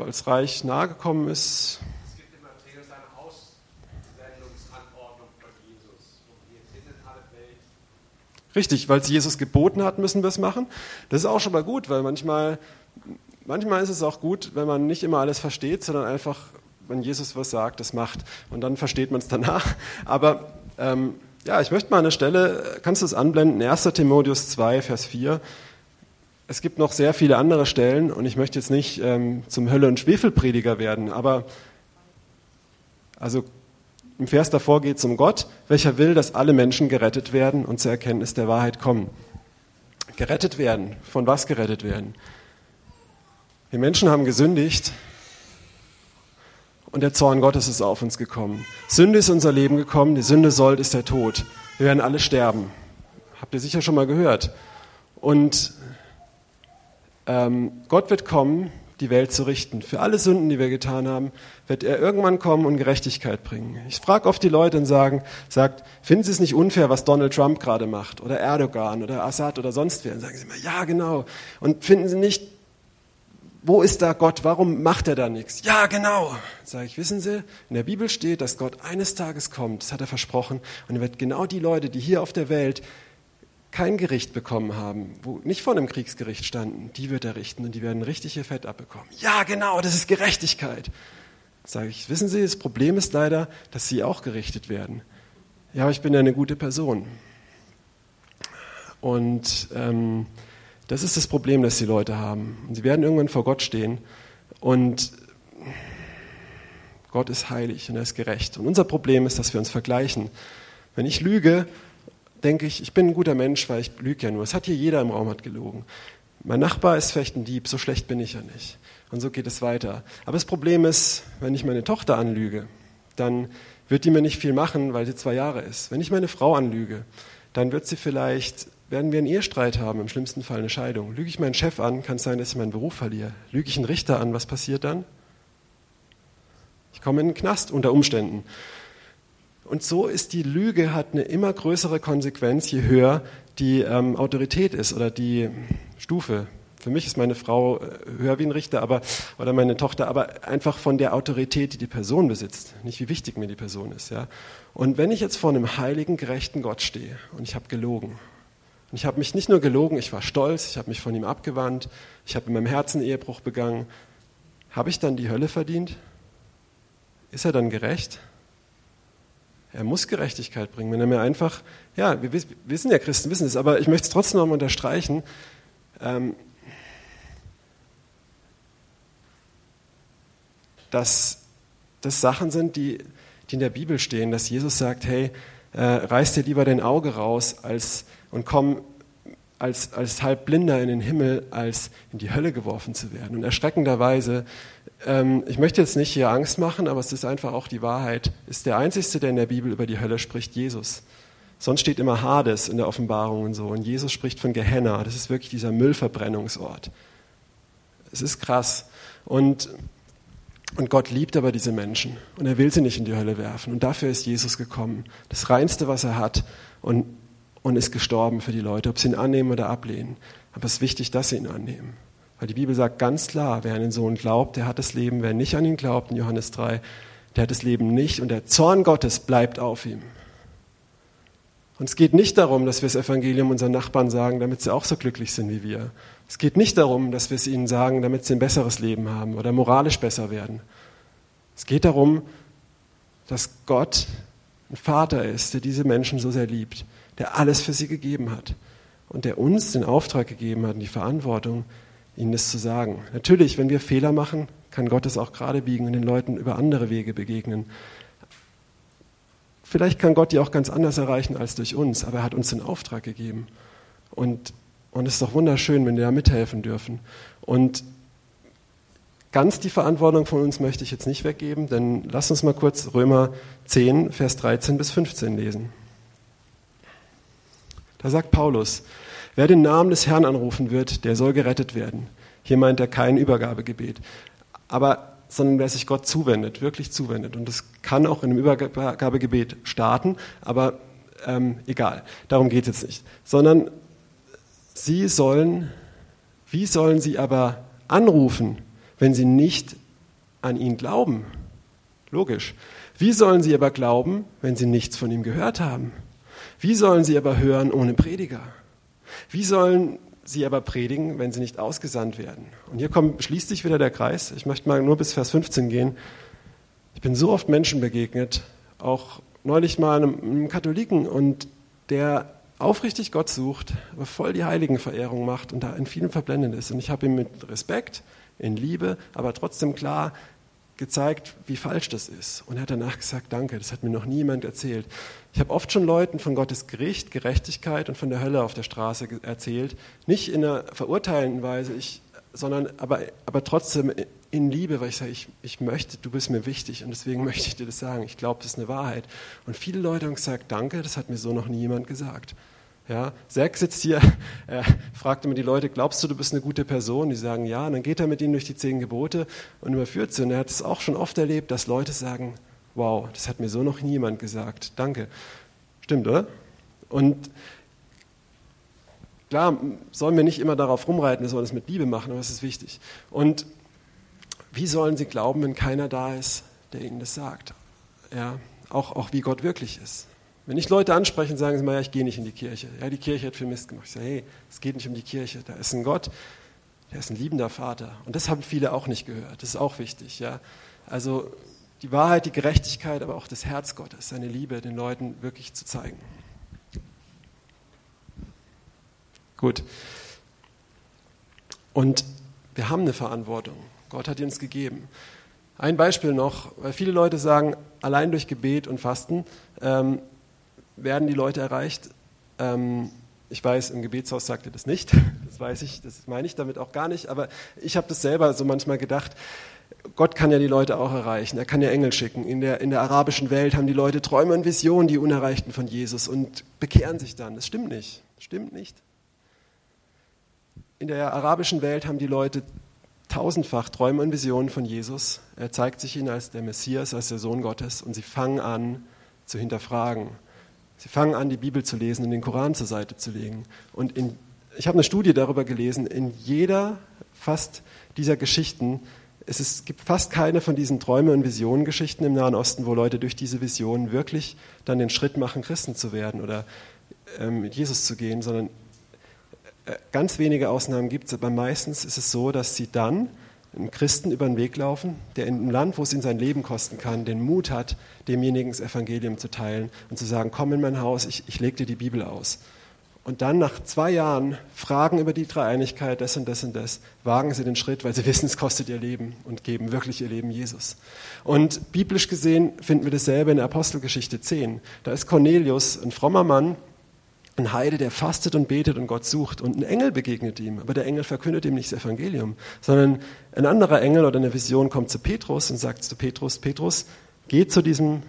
weil das Reich nahegekommen ist. Es gibt in Matthäus eine Aussendungsanordnung von Jesus. Und wir sind in alle Welt. Richtig, weil es Jesus geboten hat, müssen wir es machen. Das ist auch schon mal gut, weil manchmal, manchmal ist es auch gut, wenn man nicht immer alles versteht, sondern einfach, wenn Jesus was sagt, das macht. Und dann versteht man es danach. Aber ähm, ja, ich möchte mal an der Stelle, kannst du es anblenden, 1. Timotheus 2, Vers 4. Es gibt noch sehr viele andere Stellen und ich möchte jetzt nicht ähm, zum Hölle- und Schwefelprediger werden, aber also im Vers davor geht es um Gott, welcher will, dass alle Menschen gerettet werden und zur Erkenntnis der Wahrheit kommen. Gerettet werden. Von was gerettet werden? Wir Menschen haben gesündigt und der Zorn Gottes ist auf uns gekommen. Sünde ist unser Leben gekommen, die Sünde sollt ist der Tod. Wir werden alle sterben. Habt ihr sicher schon mal gehört. Und ähm, Gott wird kommen, die Welt zu richten. Für alle Sünden, die wir getan haben, wird er irgendwann kommen und Gerechtigkeit bringen. Ich frage oft die Leute und sagen, sagt, finden Sie es nicht unfair, was Donald Trump gerade macht oder Erdogan oder Assad oder sonst wer? Und sagen sie immer, ja genau. Und finden Sie nicht wo ist da Gott? Warum macht er da nichts? Ja, genau. Sage ich, wissen Sie, in der Bibel steht, dass Gott eines Tages kommt, das hat er versprochen, und er wird genau die Leute, die hier auf der Welt kein Gericht bekommen haben, wo nicht vor einem Kriegsgericht standen, die wird er richten und die werden richtig ihr Fett abbekommen. Ja, genau, das ist Gerechtigkeit. Sage ich, wissen Sie, das Problem ist leider, dass Sie auch gerichtet werden. Ja, aber ich bin ja eine gute Person. Und ähm, das ist das Problem, das die Leute haben. Und sie werden irgendwann vor Gott stehen und Gott ist heilig und er ist gerecht. Und unser Problem ist, dass wir uns vergleichen. Wenn ich lüge, denke ich, ich bin ein guter Mensch, weil ich lüge ja nur. Es hat hier jeder im Raum hat gelogen. Mein Nachbar ist vielleicht ein Dieb, so schlecht bin ich ja nicht. Und so geht es weiter. Aber das Problem ist, wenn ich meine Tochter anlüge, dann wird die mir nicht viel machen, weil sie zwei Jahre ist. Wenn ich meine Frau anlüge, dann wird sie vielleicht werden wir einen Ehestreit haben, im schlimmsten Fall eine Scheidung. Lüge ich meinen Chef an, kann es sein, dass ich meinen Beruf verliere. Lüge ich einen Richter an, was passiert dann? Ich komme in den Knast unter Umständen. Und so ist die Lüge, hat eine immer größere Konsequenz, je höher die ähm, Autorität ist oder die Stufe. Für mich ist meine Frau äh, höher wie ein Richter, aber, oder meine Tochter, aber einfach von der Autorität, die die Person besitzt, nicht wie wichtig mir die Person ist. Ja? Und wenn ich jetzt vor einem heiligen, gerechten Gott stehe und ich habe gelogen und ich habe mich nicht nur gelogen, ich war stolz, ich habe mich von ihm abgewandt, ich habe in meinem Herzen Ehebruch begangen. Habe ich dann die Hölle verdient? Ist er dann gerecht? Er muss Gerechtigkeit bringen, wenn er mir einfach, ja, wir wissen ja, Christen wissen es, aber ich möchte es trotzdem nochmal unterstreichen. Ähm, dass das Sachen sind, die, die in der Bibel stehen, dass Jesus sagt, hey, äh, reiß dir lieber dein Auge raus als und komm als, als halb Blinder in den Himmel, als in die Hölle geworfen zu werden. Und erschreckenderweise, ähm, ich möchte jetzt nicht hier Angst machen, aber es ist einfach auch die Wahrheit, ist der Einzige, der in der Bibel über die Hölle spricht, Jesus. Sonst steht immer Hades in der Offenbarung und so. Und Jesus spricht von Gehenna. Das ist wirklich dieser Müllverbrennungsort. Es ist krass. Und, und Gott liebt aber diese Menschen. Und er will sie nicht in die Hölle werfen. Und dafür ist Jesus gekommen. Das Reinste, was er hat. Und und ist gestorben für die Leute, ob sie ihn annehmen oder ablehnen. Aber es ist wichtig, dass sie ihn annehmen. Weil die Bibel sagt ganz klar, wer an den Sohn glaubt, der hat das Leben. Wer nicht an ihn glaubt, in Johannes 3, der hat das Leben nicht. Und der Zorn Gottes bleibt auf ihm. Und es geht nicht darum, dass wir das Evangelium unseren Nachbarn sagen, damit sie auch so glücklich sind wie wir. Es geht nicht darum, dass wir es ihnen sagen, damit sie ein besseres Leben haben oder moralisch besser werden. Es geht darum, dass Gott ein Vater ist, der diese Menschen so sehr liebt der alles für sie gegeben hat und der uns den Auftrag gegeben hat und die Verantwortung, ihnen das zu sagen. Natürlich, wenn wir Fehler machen, kann Gott es auch gerade biegen und den Leuten über andere Wege begegnen. Vielleicht kann Gott die auch ganz anders erreichen als durch uns, aber er hat uns den Auftrag gegeben. Und, und es ist doch wunderschön, wenn wir da mithelfen dürfen. Und ganz die Verantwortung von uns möchte ich jetzt nicht weggeben, denn lass uns mal kurz Römer 10, Vers 13 bis 15 lesen. Da sagt Paulus, wer den Namen des Herrn anrufen wird, der soll gerettet werden. Hier meint er kein Übergabegebet, aber sondern wer sich Gott zuwendet, wirklich zuwendet. Und das kann auch in einem Übergabegebet starten, aber ähm, egal, darum geht es jetzt nicht. Sondern sie sollen, wie sollen sie aber anrufen, wenn sie nicht an ihn glauben? Logisch. Wie sollen sie aber glauben, wenn sie nichts von ihm gehört haben? Wie sollen sie aber hören ohne Prediger? Wie sollen sie aber predigen, wenn sie nicht ausgesandt werden? Und hier kommt, schließt sich wieder der Kreis. Ich möchte mal nur bis Vers 15 gehen. Ich bin so oft Menschen begegnet, auch neulich mal einem, einem Katholiken, und der aufrichtig Gott sucht, aber voll die Heiligenverehrung macht und da in vielen verblendet ist. Und ich habe ihm mit Respekt, in Liebe, aber trotzdem klar gezeigt, wie falsch das ist. Und er hat danach gesagt, danke, das hat mir noch niemand erzählt. Ich habe oft schon Leuten von Gottes Gericht, Gerechtigkeit und von der Hölle auf der Straße erzählt. Nicht in einer verurteilenden Weise, ich, sondern aber, aber trotzdem in Liebe, weil ich sage, ich, ich möchte, du bist mir wichtig und deswegen möchte ich dir das sagen. Ich glaube, das ist eine Wahrheit. Und viele Leute haben gesagt, danke, das hat mir so noch nie jemand gesagt. Ja, Zack sitzt hier, er fragt immer die Leute, glaubst du, du bist eine gute Person? Die sagen ja, und dann geht er mit ihnen durch die zehn Gebote und überführt sie. Und er hat es auch schon oft erlebt, dass Leute sagen, wow, das hat mir so noch niemand gesagt, danke. Stimmt, oder? Und klar, sollen wir nicht immer darauf rumreiten, wir sollen es mit Liebe machen, aber es ist wichtig. Und wie sollen sie glauben, wenn keiner da ist, der ihnen das sagt? Ja, auch, auch wie Gott wirklich ist. Wenn ich Leute anspreche und sagen sie mal, ja, ich gehe nicht in die Kirche. Ja, die Kirche hat viel Mist gemacht. Ich sage, hey, es geht nicht um die Kirche. Da ist ein Gott, der ist ein liebender Vater. Und das haben viele auch nicht gehört. Das ist auch wichtig. Ja. Also die Wahrheit, die Gerechtigkeit, aber auch das Herz Gottes, seine Liebe den Leuten wirklich zu zeigen. Gut. Und wir haben eine Verantwortung. Gott hat uns gegeben. Ein Beispiel noch, weil viele Leute sagen, allein durch Gebet und Fasten ähm, werden die Leute erreicht. Ähm, ich weiß, im Gebetshaus sagt er das nicht, das weiß ich, das meine ich damit auch gar nicht, aber ich habe das selber so manchmal gedacht, Gott kann ja die Leute auch erreichen, er kann ja Engel schicken. In der, in der arabischen Welt haben die Leute Träume und Visionen, die Unerreichten von Jesus und bekehren sich dann. Das stimmt nicht, das stimmt nicht. In der arabischen Welt haben die Leute tausendfach Träume und Visionen von Jesus. Er zeigt sich ihnen als der Messias, als der Sohn Gottes und sie fangen an zu hinterfragen. Sie fangen an, die Bibel zu lesen und den Koran zur Seite zu legen. Und in, ich habe eine Studie darüber gelesen, in jeder fast dieser Geschichten, es ist, gibt fast keine von diesen Träume- und Visionen-Geschichten im Nahen Osten, wo Leute durch diese Visionen wirklich dann den Schritt machen, Christen zu werden oder ähm, mit Jesus zu gehen, sondern äh, ganz wenige Ausnahmen gibt es, aber meistens ist es so, dass sie dann einem Christen über den Weg laufen, der in einem Land, wo es ihn sein Leben kosten kann, den Mut hat, demjenigen das Evangelium zu teilen und zu sagen, komm in mein Haus, ich, ich lege dir die Bibel aus. Und dann nach zwei Jahren Fragen über die Dreieinigkeit, das und das und das, wagen sie den Schritt, weil sie wissen, es kostet ihr Leben und geben wirklich ihr Leben Jesus. Und biblisch gesehen finden wir dasselbe in der Apostelgeschichte 10. Da ist Cornelius, ein frommer Mann, ein Heide, der fastet und betet und Gott sucht. Und ein Engel begegnet ihm, aber der Engel verkündet ihm nicht das Evangelium, sondern ein anderer Engel oder eine Vision kommt zu Petrus und sagt zu Petrus, Petrus, geh zu diesem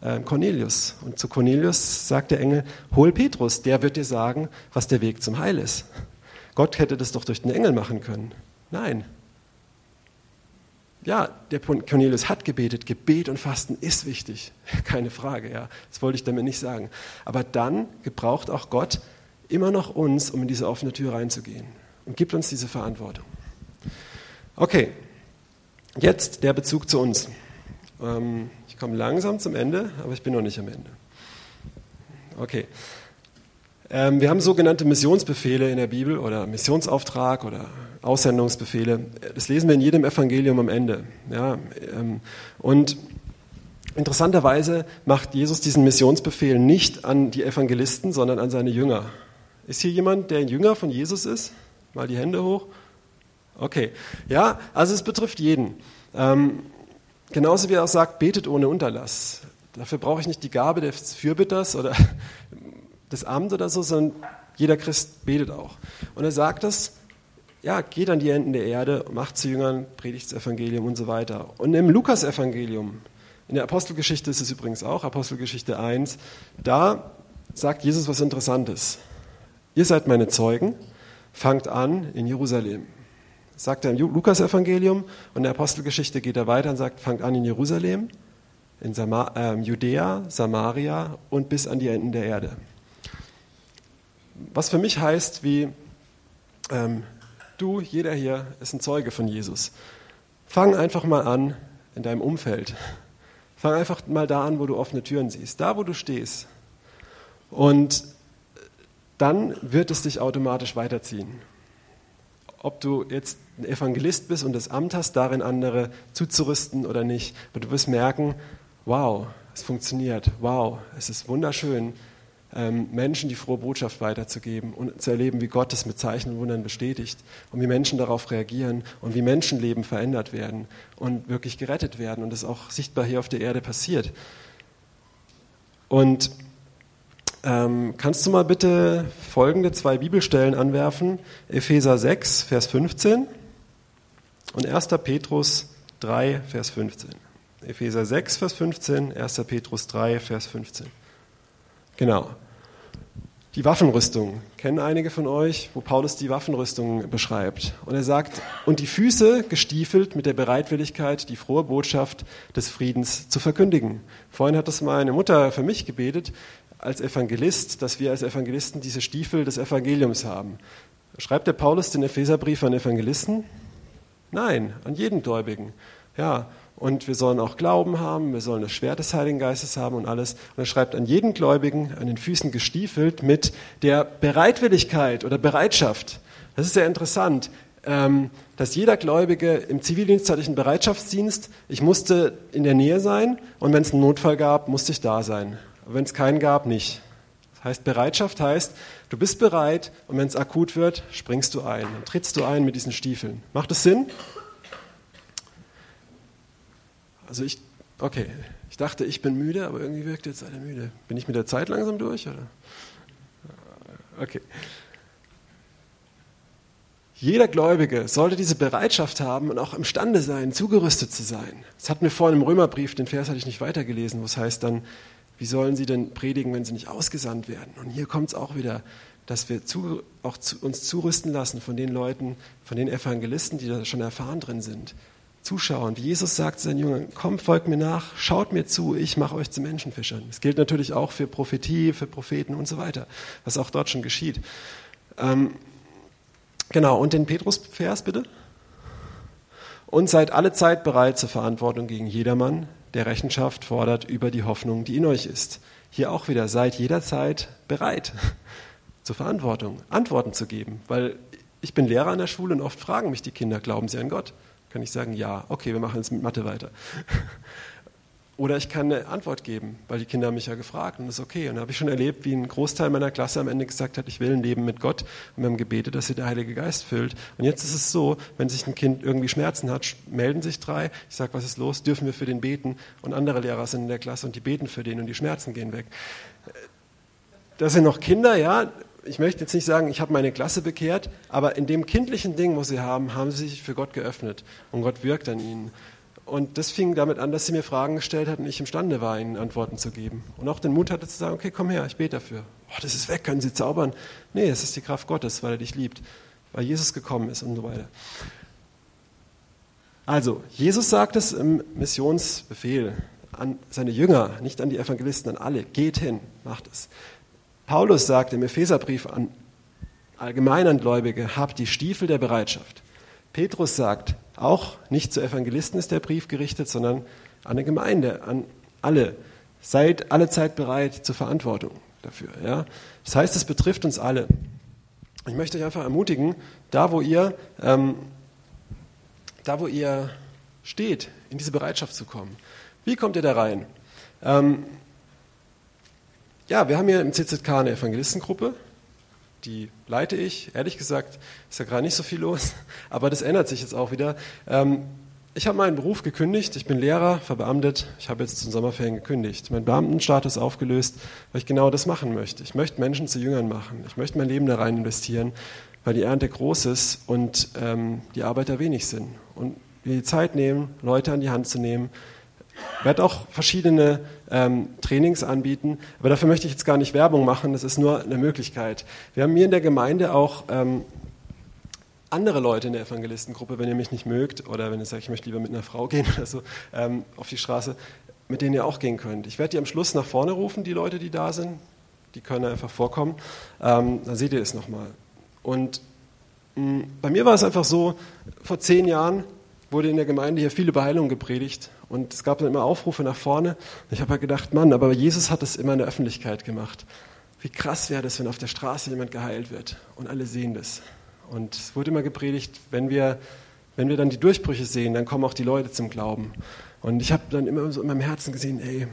äh, Cornelius. Und zu Cornelius sagt der Engel, hol Petrus, der wird dir sagen, was der Weg zum Heil ist. Gott hätte das doch durch den Engel machen können. Nein, ja, der Cornelius hat gebetet. Gebet und Fasten ist wichtig. Keine Frage, ja. Das wollte ich damit nicht sagen. Aber dann gebraucht auch Gott immer noch uns, um in diese offene Tür reinzugehen. Und gibt uns diese Verantwortung. Okay, jetzt der Bezug zu uns. Ähm, ich komme langsam zum Ende, aber ich bin noch nicht am Ende. Okay. Ähm, wir haben sogenannte Missionsbefehle in der Bibel oder Missionsauftrag oder Aussendungsbefehle. Das lesen wir in jedem Evangelium am Ende. Ja, ähm, und interessanterweise macht Jesus diesen Missionsbefehl nicht an die Evangelisten, sondern an seine Jünger. Ist hier jemand, der ein Jünger von Jesus ist? Mal die Hände hoch. Okay. Ja, also es betrifft jeden. Ähm, genauso wie er auch sagt, betet ohne Unterlass. Dafür brauche ich nicht die Gabe des Fürbitters oder das Amt oder so, sondern jeder Christ betet auch. Und er sagt das ja, geht an die Enden der Erde, macht zu Jüngern, predigt das Evangelium und so weiter. Und im Lukas-Evangelium, in der Apostelgeschichte ist es übrigens auch, Apostelgeschichte 1, da sagt Jesus was Interessantes. Ihr seid meine Zeugen, fangt an in Jerusalem. Sagt er im Lukas-Evangelium und in der Apostelgeschichte geht er weiter und sagt, fangt an in Jerusalem, in Sama äh, Judäa, Samaria und bis an die Enden der Erde. Was für mich heißt, wie ähm, Du, jeder hier ist ein Zeuge von Jesus. Fang einfach mal an in deinem Umfeld. Fang einfach mal da an, wo du offene Türen siehst, da, wo du stehst. Und dann wird es dich automatisch weiterziehen. Ob du jetzt ein Evangelist bist und das Amt hast, darin andere zuzurüsten oder nicht. Aber du wirst merken, wow, es funktioniert. Wow, es ist wunderschön, Menschen die frohe Botschaft weiterzugeben und zu erleben, wie Gott es mit Zeichen und Wundern bestätigt und wie Menschen darauf reagieren und wie Menschenleben verändert werden und wirklich gerettet werden und es auch sichtbar hier auf der Erde passiert. Und ähm, kannst du mal bitte folgende zwei Bibelstellen anwerfen? Epheser 6, Vers 15 und 1. Petrus 3, Vers 15. Epheser 6, Vers 15, 1. Petrus 3, Vers 15. Genau. Die Waffenrüstung kennen einige von euch, wo Paulus die Waffenrüstung beschreibt. Und er sagt, und die Füße gestiefelt mit der Bereitwilligkeit, die frohe Botschaft des Friedens zu verkündigen. Vorhin hat das meine Mutter für mich gebetet. als Evangelist, dass wir als Evangelisten diese Stiefel des Evangeliums haben. Schreibt der Paulus den Epheserbrief an Evangelisten? Nein, an jeden Gläubigen. Ja, und wir sollen auch Glauben haben, wir sollen das Schwert des Heiligen Geistes haben und alles. Und er schreibt an jeden Gläubigen, an den Füßen gestiefelt, mit der Bereitwilligkeit oder Bereitschaft. Das ist sehr interessant, ähm, dass jeder Gläubige im zivildienstlichen Bereitschaftsdienst, ich musste in der Nähe sein und wenn es einen Notfall gab, musste ich da sein. wenn es keinen gab, nicht. Das heißt, Bereitschaft heißt, du bist bereit und wenn es akut wird, springst du ein, dann trittst du ein mit diesen Stiefeln. Macht das Sinn? Also ich, okay, ich dachte, ich bin müde, aber irgendwie wirkt jetzt alle müde. Bin ich mit der Zeit langsam durch? Oder? Okay. Jeder Gläubige sollte diese Bereitschaft haben und auch imstande sein, zugerüstet zu sein. Das hatten wir vorhin im Römerbrief, den Vers hatte ich nicht weitergelesen, wo es heißt dann, wie sollen sie denn predigen, wenn sie nicht ausgesandt werden? Und hier kommt es auch wieder, dass wir zu, auch zu, uns zurüsten lassen von den Leuten, von den Evangelisten, die da schon erfahren drin sind zuschauen. Wie Jesus sagt zu seinen Jüngern, kommt, folgt mir nach, schaut mir zu, ich mache euch zu Menschenfischern. Das gilt natürlich auch für Prophetie, für Propheten und so weiter, was auch dort schon geschieht. Ähm, genau, und den Petrus-Vers bitte. Und seid alle Zeit bereit zur Verantwortung gegen jedermann, der Rechenschaft fordert über die Hoffnung, die in euch ist. Hier auch wieder, seid jederzeit bereit zur Verantwortung, Antworten zu geben, weil ich bin Lehrer an der Schule und oft fragen mich die Kinder, glauben sie an Gott? Kann ich sagen, ja, okay, wir machen jetzt mit Mathe weiter. Oder ich kann eine Antwort geben, weil die Kinder haben mich ja gefragt und das ist okay. Und da habe ich schon erlebt, wie ein Großteil meiner Klasse am Ende gesagt hat, ich will ein Leben mit Gott und wir haben gebetet, dass sie der Heilige Geist füllt. Und jetzt ist es so, wenn sich ein Kind irgendwie Schmerzen hat, melden sich drei, ich sage, was ist los, dürfen wir für den beten und andere Lehrer sind in der Klasse und die beten für den und die Schmerzen gehen weg. Das sind noch Kinder, ja, ich möchte jetzt nicht sagen, ich habe meine Klasse bekehrt, aber in dem kindlichen Ding, was sie haben, haben sie sich für Gott geöffnet und Gott wirkt an ihnen. Und das fing damit an, dass sie mir Fragen gestellt hat und ich imstande war, ihnen Antworten zu geben. Und auch den Mut hatte zu sagen, okay, komm her, ich bete dafür. Oh, das ist weg, können Sie zaubern? Nee, es ist die Kraft Gottes, weil er dich liebt, weil Jesus gekommen ist und so weiter. Also, Jesus sagt es im Missionsbefehl an seine Jünger, nicht an die Evangelisten, an alle. Geht hin, macht es. Paulus sagt im Epheserbrief an allgemeinen Gläubige, habt die Stiefel der Bereitschaft. Petrus sagt, auch nicht zu Evangelisten ist der Brief gerichtet, sondern an eine Gemeinde, an alle. Seid alle Zeit bereit zur Verantwortung dafür. Ja? Das heißt, es betrifft uns alle. Ich möchte euch einfach ermutigen, da wo ihr, ähm, da wo ihr steht, in diese Bereitschaft zu kommen. Wie kommt ihr da rein? Ähm, ja, wir haben hier im CZK eine Evangelistengruppe, die leite ich. Ehrlich gesagt ist ja gerade nicht so viel los, aber das ändert sich jetzt auch wieder. Ähm, ich habe meinen Beruf gekündigt, ich bin Lehrer, verbeamtet, ich habe jetzt zum Sommerferien gekündigt, meinen Beamtenstatus aufgelöst, weil ich genau das machen möchte. Ich möchte Menschen zu Jüngern machen, ich möchte mein Leben da rein investieren, weil die Ernte groß ist und ähm, die Arbeiter wenig sind. Und wir die Zeit nehmen, Leute an die Hand zu nehmen, werde auch verschiedene ähm, Trainings anbieten, aber dafür möchte ich jetzt gar nicht Werbung machen, das ist nur eine Möglichkeit. Wir haben hier in der Gemeinde auch ähm, andere Leute in der Evangelistengruppe, wenn ihr mich nicht mögt oder wenn ihr sagt, ich möchte lieber mit einer Frau gehen oder so ähm, auf die Straße, mit denen ihr auch gehen könnt. Ich werde die am Schluss nach vorne rufen, die Leute, die da sind. Die können einfach vorkommen. Ähm, dann seht ihr es nochmal. Und mh, bei mir war es einfach so, vor zehn Jahren wurde in der Gemeinde hier viel über Heilung gepredigt und es gab dann immer Aufrufe nach vorne. Ich habe halt gedacht, Mann, aber Jesus hat es immer in der Öffentlichkeit gemacht. Wie krass wäre das, wenn auf der Straße jemand geheilt wird und alle sehen das. Und es wurde immer gepredigt, wenn wir, wenn wir dann die Durchbrüche sehen, dann kommen auch die Leute zum Glauben. Und ich habe dann immer so in meinem Herzen gesehen, ey,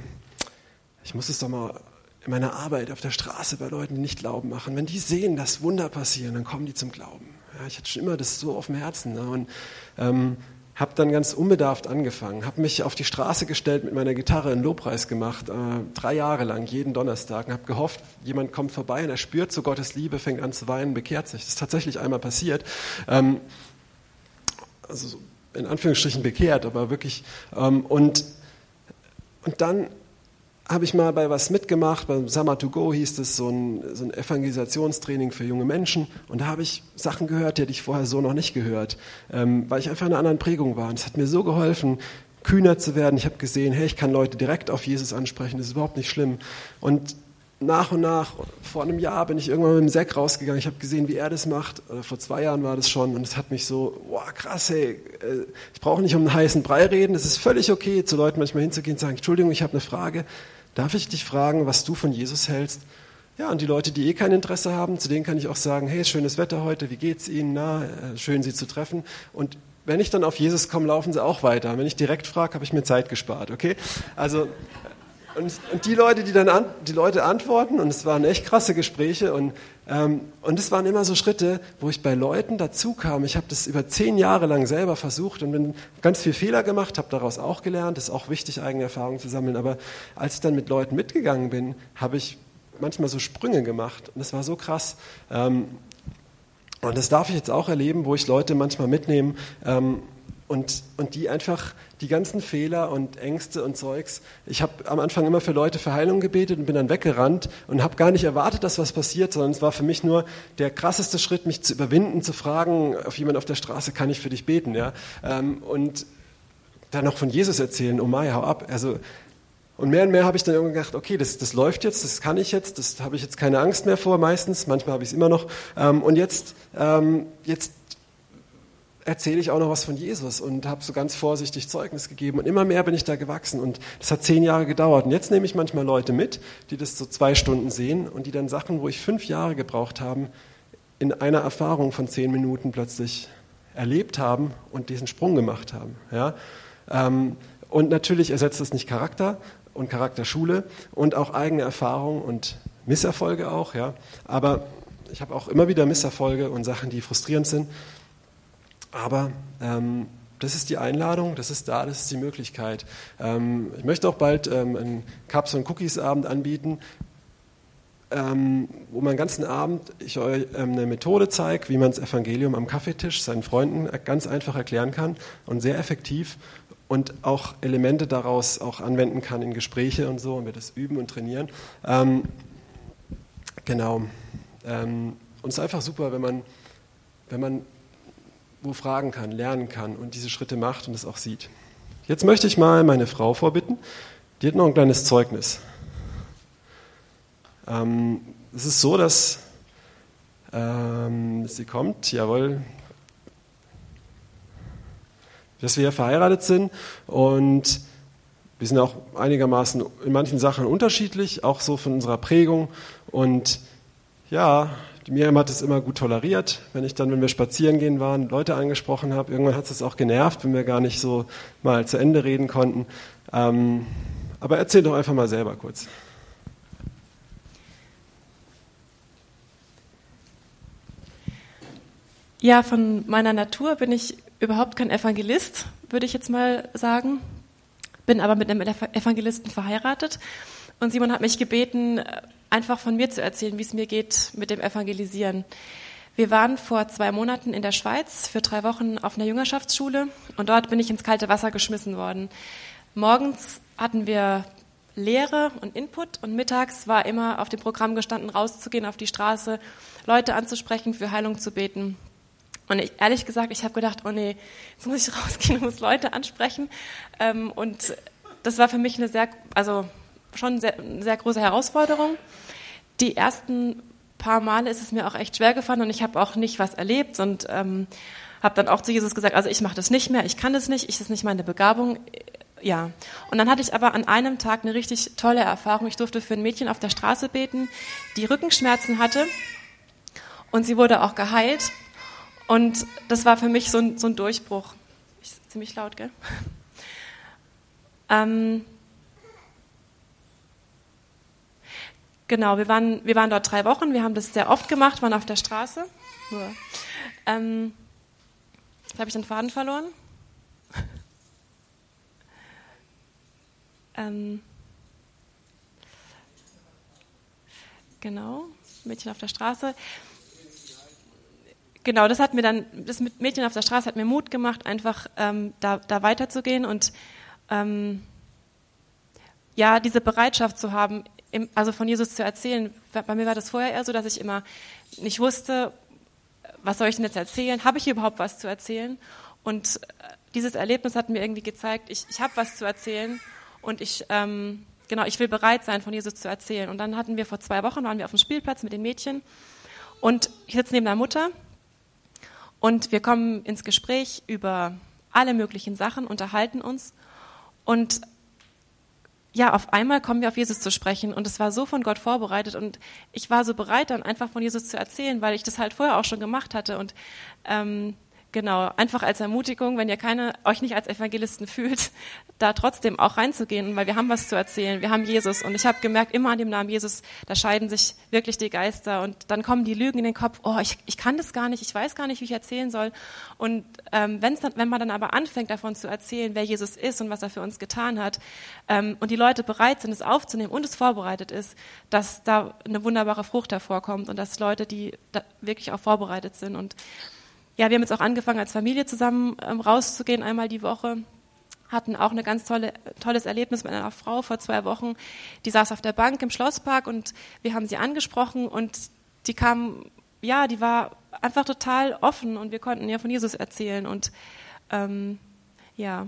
ich muss es doch mal in meiner Arbeit auf der Straße bei Leuten, die nicht glauben, machen. Wenn die sehen, dass Wunder passieren, dann kommen die zum Glauben. Ja, ich hatte schon immer das so auf dem Herzen. Ne? Und ähm, habe dann ganz unbedarft angefangen, habe mich auf die Straße gestellt mit meiner Gitarre einen Lobpreis gemacht, äh, drei Jahre lang, jeden Donnerstag, und habe gehofft, jemand kommt vorbei und er spürt so Gottes Liebe, fängt an zu weinen, bekehrt sich. Das ist tatsächlich einmal passiert. Ähm, also in Anführungsstrichen bekehrt, aber wirklich. Ähm, und, und dann habe ich mal bei was mitgemacht, beim Summer to Go hieß es, so ein, so ein Evangelisationstraining für junge Menschen. Und da habe ich Sachen gehört, die hätte ich vorher so noch nicht gehört, ähm, weil ich einfach in einer anderen Prägung war. Und es hat mir so geholfen, kühner zu werden. Ich habe gesehen, hey, ich kann Leute direkt auf Jesus ansprechen, das ist überhaupt nicht schlimm. Und nach und nach, vor einem Jahr bin ich irgendwann mit dem Sack rausgegangen. Ich habe gesehen, wie er das macht. Oder vor zwei Jahren war das schon. Und es hat mich so, wow, krass, hey, äh, ich brauche nicht um einen heißen Brei reden. Es ist völlig okay, zu Leuten manchmal hinzugehen und sagen, Entschuldigung, ich habe eine Frage. Darf ich dich fragen, was du von Jesus hältst? Ja, und die Leute, die eh kein Interesse haben, zu denen kann ich auch sagen, hey, schönes Wetter heute, wie geht's Ihnen? Na, äh, schön Sie zu treffen. Und wenn ich dann auf Jesus komme, laufen sie auch weiter. Wenn ich direkt frage, habe ich mir Zeit gespart, okay? Also und, und, die Leute, die dann an, die Leute antworten, und es waren echt krasse Gespräche, und, und es waren immer so Schritte, wo ich bei Leuten dazu kam. Ich habe das über zehn Jahre lang selber versucht und bin ganz viel Fehler gemacht, habe daraus auch gelernt. Es ist auch wichtig, eigene Erfahrungen zu sammeln. Aber als ich dann mit Leuten mitgegangen bin, habe ich manchmal so Sprünge gemacht. Und das war so krass. Ähm, und das darf ich jetzt auch erleben, wo ich Leute manchmal mitnehme. Und, und die einfach die ganzen Fehler und Ängste und Zeugs. Ich habe am Anfang immer für Leute für Heilung gebetet und bin dann weggerannt und habe gar nicht erwartet, dass was passiert, sondern es war für mich nur der krasseste Schritt, mich zu überwinden, zu fragen, auf jemand auf der Straße kann ich für dich beten, ja. Ähm, und dann noch von Jesus erzählen, oh Mai, hau ab. Also und mehr und mehr habe ich dann irgendwann gedacht, okay, das, das läuft jetzt, das kann ich jetzt, das habe ich jetzt keine Angst mehr vor meistens, manchmal habe ich es immer noch. Ähm, und jetzt, ähm, jetzt erzähle ich auch noch was von Jesus und habe so ganz vorsichtig Zeugnis gegeben und immer mehr bin ich da gewachsen und das hat zehn Jahre gedauert und jetzt nehme ich manchmal Leute mit, die das so zwei Stunden sehen und die dann Sachen, wo ich fünf Jahre gebraucht habe, in einer Erfahrung von zehn Minuten plötzlich erlebt haben und diesen Sprung gemacht haben. Ja? Ähm, und natürlich ersetzt es nicht Charakter und Charakterschule und auch eigene Erfahrung und Misserfolge auch, ja. Aber ich habe auch immer wieder Misserfolge und Sachen, die frustrierend sind. Aber ähm, das ist die Einladung, das ist da, das ist die Möglichkeit. Ähm, ich möchte auch bald ähm, einen Cups und Cookies Abend anbieten, ähm, wo man den ganzen Abend ich euch ähm, eine Methode zeige, wie man das Evangelium am Kaffeetisch seinen Freunden ganz einfach erklären kann und sehr effektiv und auch Elemente daraus auch anwenden kann in Gespräche und so und wir das üben und trainieren. Ähm, genau. und es ist einfach super, wenn man, wenn man wo fragen kann, lernen kann und diese Schritte macht und es auch sieht. Jetzt möchte ich mal meine Frau vorbitten. Die hat noch ein kleines Zeugnis. Ähm, es ist so, dass ähm, sie kommt, jawohl, dass wir verheiratet sind und wir sind auch einigermaßen in manchen Sachen unterschiedlich, auch so von unserer Prägung. Und ja, die Miriam hat es immer gut toleriert, wenn ich dann, wenn wir spazieren gehen waren, Leute angesprochen habe. Irgendwann hat es auch genervt, wenn wir gar nicht so mal zu Ende reden konnten. Ähm, aber erzähl doch einfach mal selber kurz. Ja, von meiner Natur bin ich überhaupt kein Evangelist, würde ich jetzt mal sagen. Bin aber mit einem Evangelisten verheiratet. Und Simon hat mich gebeten, einfach von mir zu erzählen, wie es mir geht mit dem Evangelisieren. Wir waren vor zwei Monaten in der Schweiz für drei Wochen auf einer Jüngerschaftsschule und dort bin ich ins kalte Wasser geschmissen worden. Morgens hatten wir Lehre und Input und mittags war immer auf dem Programm gestanden, rauszugehen auf die Straße, Leute anzusprechen, für Heilung zu beten. Und ich, ehrlich gesagt, ich habe gedacht, oh nee, jetzt muss ich rausgehen und muss Leute ansprechen. Ähm, und das war für mich eine sehr, also schon eine sehr große Herausforderung. Die ersten paar Male ist es mir auch echt schwer gefallen und ich habe auch nicht was erlebt und ähm, habe dann auch zu Jesus gesagt, also ich mache das nicht mehr, ich kann das nicht, ich ist nicht meine Begabung. Ja. Und dann hatte ich aber an einem Tag eine richtig tolle Erfahrung. Ich durfte für ein Mädchen auf der Straße beten, die Rückenschmerzen hatte und sie wurde auch geheilt. Und das war für mich so ein, so ein Durchbruch. Ist ziemlich laut, gell? Ähm, Genau, wir waren, wir waren dort drei Wochen, wir haben das sehr oft gemacht, waren auf der Straße. Ähm, jetzt habe ich den Faden verloren. ähm, genau, Mädchen auf der Straße. Genau, das hat mir dann, das Mädchen auf der Straße hat mir Mut gemacht, einfach ähm, da, da weiterzugehen und ähm, ja, diese Bereitschaft zu haben, also von Jesus zu erzählen. Bei mir war das vorher eher so, dass ich immer nicht wusste, was soll ich denn jetzt erzählen? Habe ich überhaupt was zu erzählen? Und äh, dieses Erlebnis hat mir irgendwie gezeigt, ich, ich habe was zu erzählen und ich, ähm, genau, ich will bereit sein, von Jesus zu erzählen. Und dann hatten wir vor zwei Wochen, waren wir auf dem Spielplatz mit den Mädchen und ich sitze neben der Mutter und wir kommen ins Gespräch über alle möglichen Sachen, unterhalten uns und ja, auf einmal kommen wir auf Jesus zu sprechen und es war so von Gott vorbereitet und ich war so bereit, dann einfach von Jesus zu erzählen, weil ich das halt vorher auch schon gemacht hatte und ähm, Genau, einfach als Ermutigung, wenn ihr keine, euch nicht als Evangelisten fühlt, da trotzdem auch reinzugehen, weil wir haben was zu erzählen, wir haben Jesus und ich habe gemerkt, immer an dem Namen Jesus, da scheiden sich wirklich die Geister und dann kommen die Lügen in den Kopf, oh, ich, ich kann das gar nicht, ich weiß gar nicht, wie ich erzählen soll. Und ähm, wenn's dann, wenn man dann aber anfängt davon zu erzählen, wer Jesus ist und was er für uns getan hat ähm, und die Leute bereit sind, es aufzunehmen und es vorbereitet ist, dass da eine wunderbare Frucht hervorkommt und dass Leute, die wirklich auch vorbereitet sind und ja, wir haben jetzt auch angefangen, als Familie zusammen ähm, rauszugehen, einmal die Woche. Hatten auch ein ganz tolle, tolles Erlebnis mit einer Frau vor zwei Wochen. Die saß auf der Bank im Schlosspark und wir haben sie angesprochen und die kam, ja, die war einfach total offen und wir konnten ihr von Jesus erzählen und ähm, ja,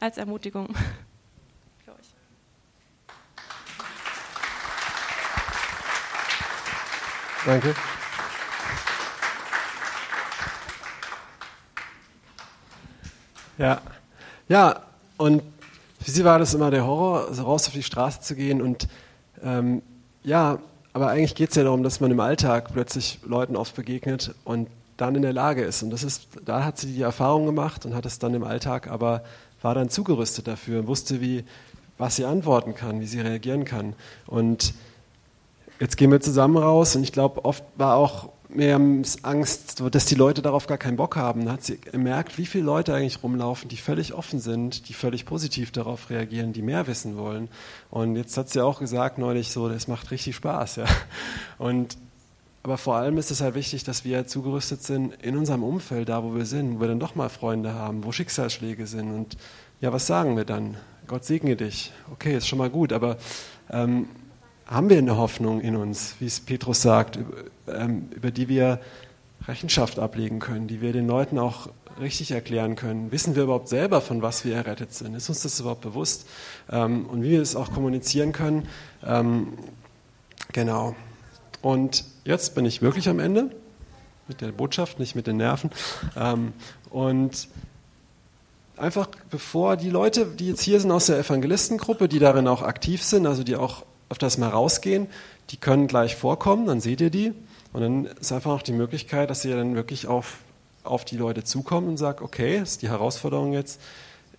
als Ermutigung. Danke. Ja, ja, und für sie war das immer der Horror, so raus auf die Straße zu gehen. Und ähm, ja, aber eigentlich geht es ja darum, dass man im Alltag plötzlich Leuten oft begegnet und dann in der Lage ist. Und das ist, da hat sie die Erfahrung gemacht und hat es dann im Alltag, aber war dann zugerüstet dafür und wusste, wie, was sie antworten kann, wie sie reagieren kann. Und jetzt gehen wir zusammen raus und ich glaube, oft war auch mehr Angst, dass die Leute darauf gar keinen Bock haben. Da hat sie gemerkt, wie viele Leute eigentlich rumlaufen, die völlig offen sind, die völlig positiv darauf reagieren, die mehr wissen wollen. Und jetzt hat sie auch gesagt neulich so, das macht richtig Spaß, ja. Und aber vor allem ist es halt wichtig, dass wir zugerüstet sind in unserem Umfeld, da wo wir sind, wo wir dann doch mal Freunde haben, wo Schicksalsschläge sind. Und ja, was sagen wir dann? Gott segne dich. Okay, ist schon mal gut, aber ähm, haben wir eine Hoffnung in uns, wie es Petrus sagt, ähm, über die wir Rechenschaft ablegen können, die wir den Leuten auch richtig erklären können. Wissen wir überhaupt selber, von was wir errettet sind? Ist uns das überhaupt bewusst? Ähm, und wie wir es auch kommunizieren können. Ähm, genau. Und jetzt bin ich wirklich am Ende mit der Botschaft, nicht mit den Nerven. Und einfach bevor die Leute, die jetzt hier sind aus der Evangelistengruppe, die darin auch aktiv sind, also die auch auf das mal rausgehen, die können gleich vorkommen, dann seht ihr die. Und dann ist einfach auch die Möglichkeit, dass ihr dann wirklich auf, auf die Leute zukommt und sagt, okay, das ist die Herausforderung jetzt,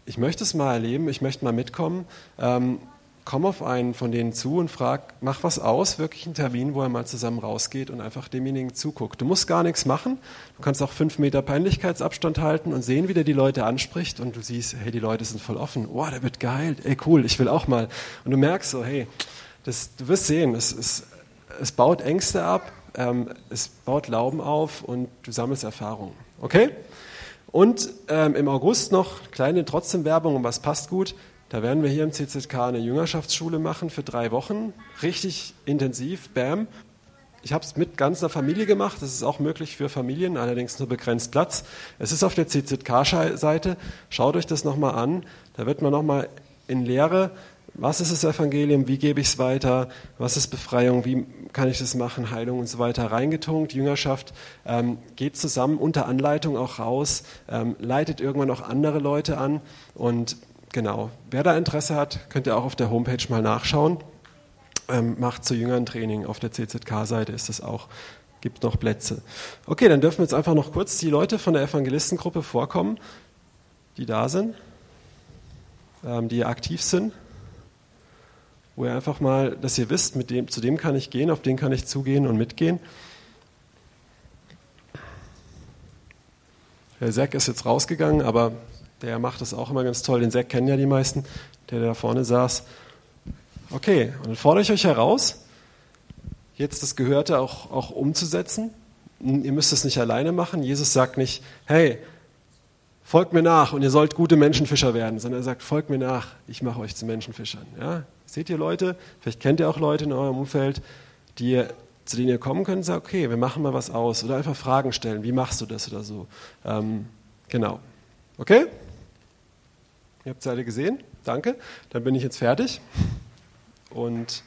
ich möchte es mal erleben, ich möchte mal mitkommen. Ähm, komm auf einen von denen zu und frag, mach was aus, wirklich einen Termin, wo er mal zusammen rausgeht und einfach demjenigen zuguckt. Du musst gar nichts machen. Du kannst auch fünf Meter Peinlichkeitsabstand halten und sehen, wie der die Leute anspricht und du siehst, hey, die Leute sind voll offen. Oh, der wird geheilt. Ey, cool, ich will auch mal. Und du merkst so, hey, das, du wirst sehen, es, es, es baut Ängste ab, ähm, es baut Glauben auf und du sammelst Erfahrung. Okay? Und ähm, im August noch kleine trotzdem Werbung und was passt gut. Da werden wir hier im CZK eine Jüngerschaftsschule machen für drei Wochen. Richtig intensiv, bam. Ich habe es mit ganzer Familie gemacht. Das ist auch möglich für Familien, allerdings nur begrenzt Platz. Es ist auf der CZK-Seite. Schaut euch das nochmal an. Da wird man nochmal in Lehre was ist das Evangelium, wie gebe ich es weiter, was ist Befreiung, wie kann ich das machen, Heilung und so weiter reingetunkt. Jüngerschaft ähm, geht zusammen unter Anleitung auch raus, ähm, leitet irgendwann auch andere Leute an und genau, wer da Interesse hat, könnt ihr auch auf der Homepage mal nachschauen. Ähm, macht zu Jüngern Training, auf der CZK-Seite ist es auch, gibt noch Plätze. Okay, dann dürfen jetzt einfach noch kurz die Leute von der Evangelistengruppe vorkommen, die da sind, ähm, die aktiv sind wo ihr einfach mal, dass ihr wisst, mit dem, zu dem kann ich gehen, auf den kann ich zugehen und mitgehen. Der Zack ist jetzt rausgegangen, aber der macht das auch immer ganz toll. Den Zack kennen ja die meisten, der da vorne saß. Okay, und dann fordere ich euch heraus, jetzt das Gehörte auch, auch umzusetzen. Ihr müsst es nicht alleine machen. Jesus sagt nicht, hey, folgt mir nach und ihr sollt gute Menschenfischer werden, sondern er sagt, folgt mir nach, ich mache euch zu Menschenfischern. Ja? Seht ihr Leute, vielleicht kennt ihr auch Leute in eurem Umfeld, die, zu denen ihr kommen könnt und sagt, okay, wir machen mal was aus oder einfach Fragen stellen, wie machst du das oder so. Ähm, genau. Okay? Ihr habt es alle gesehen, danke. Dann bin ich jetzt fertig. und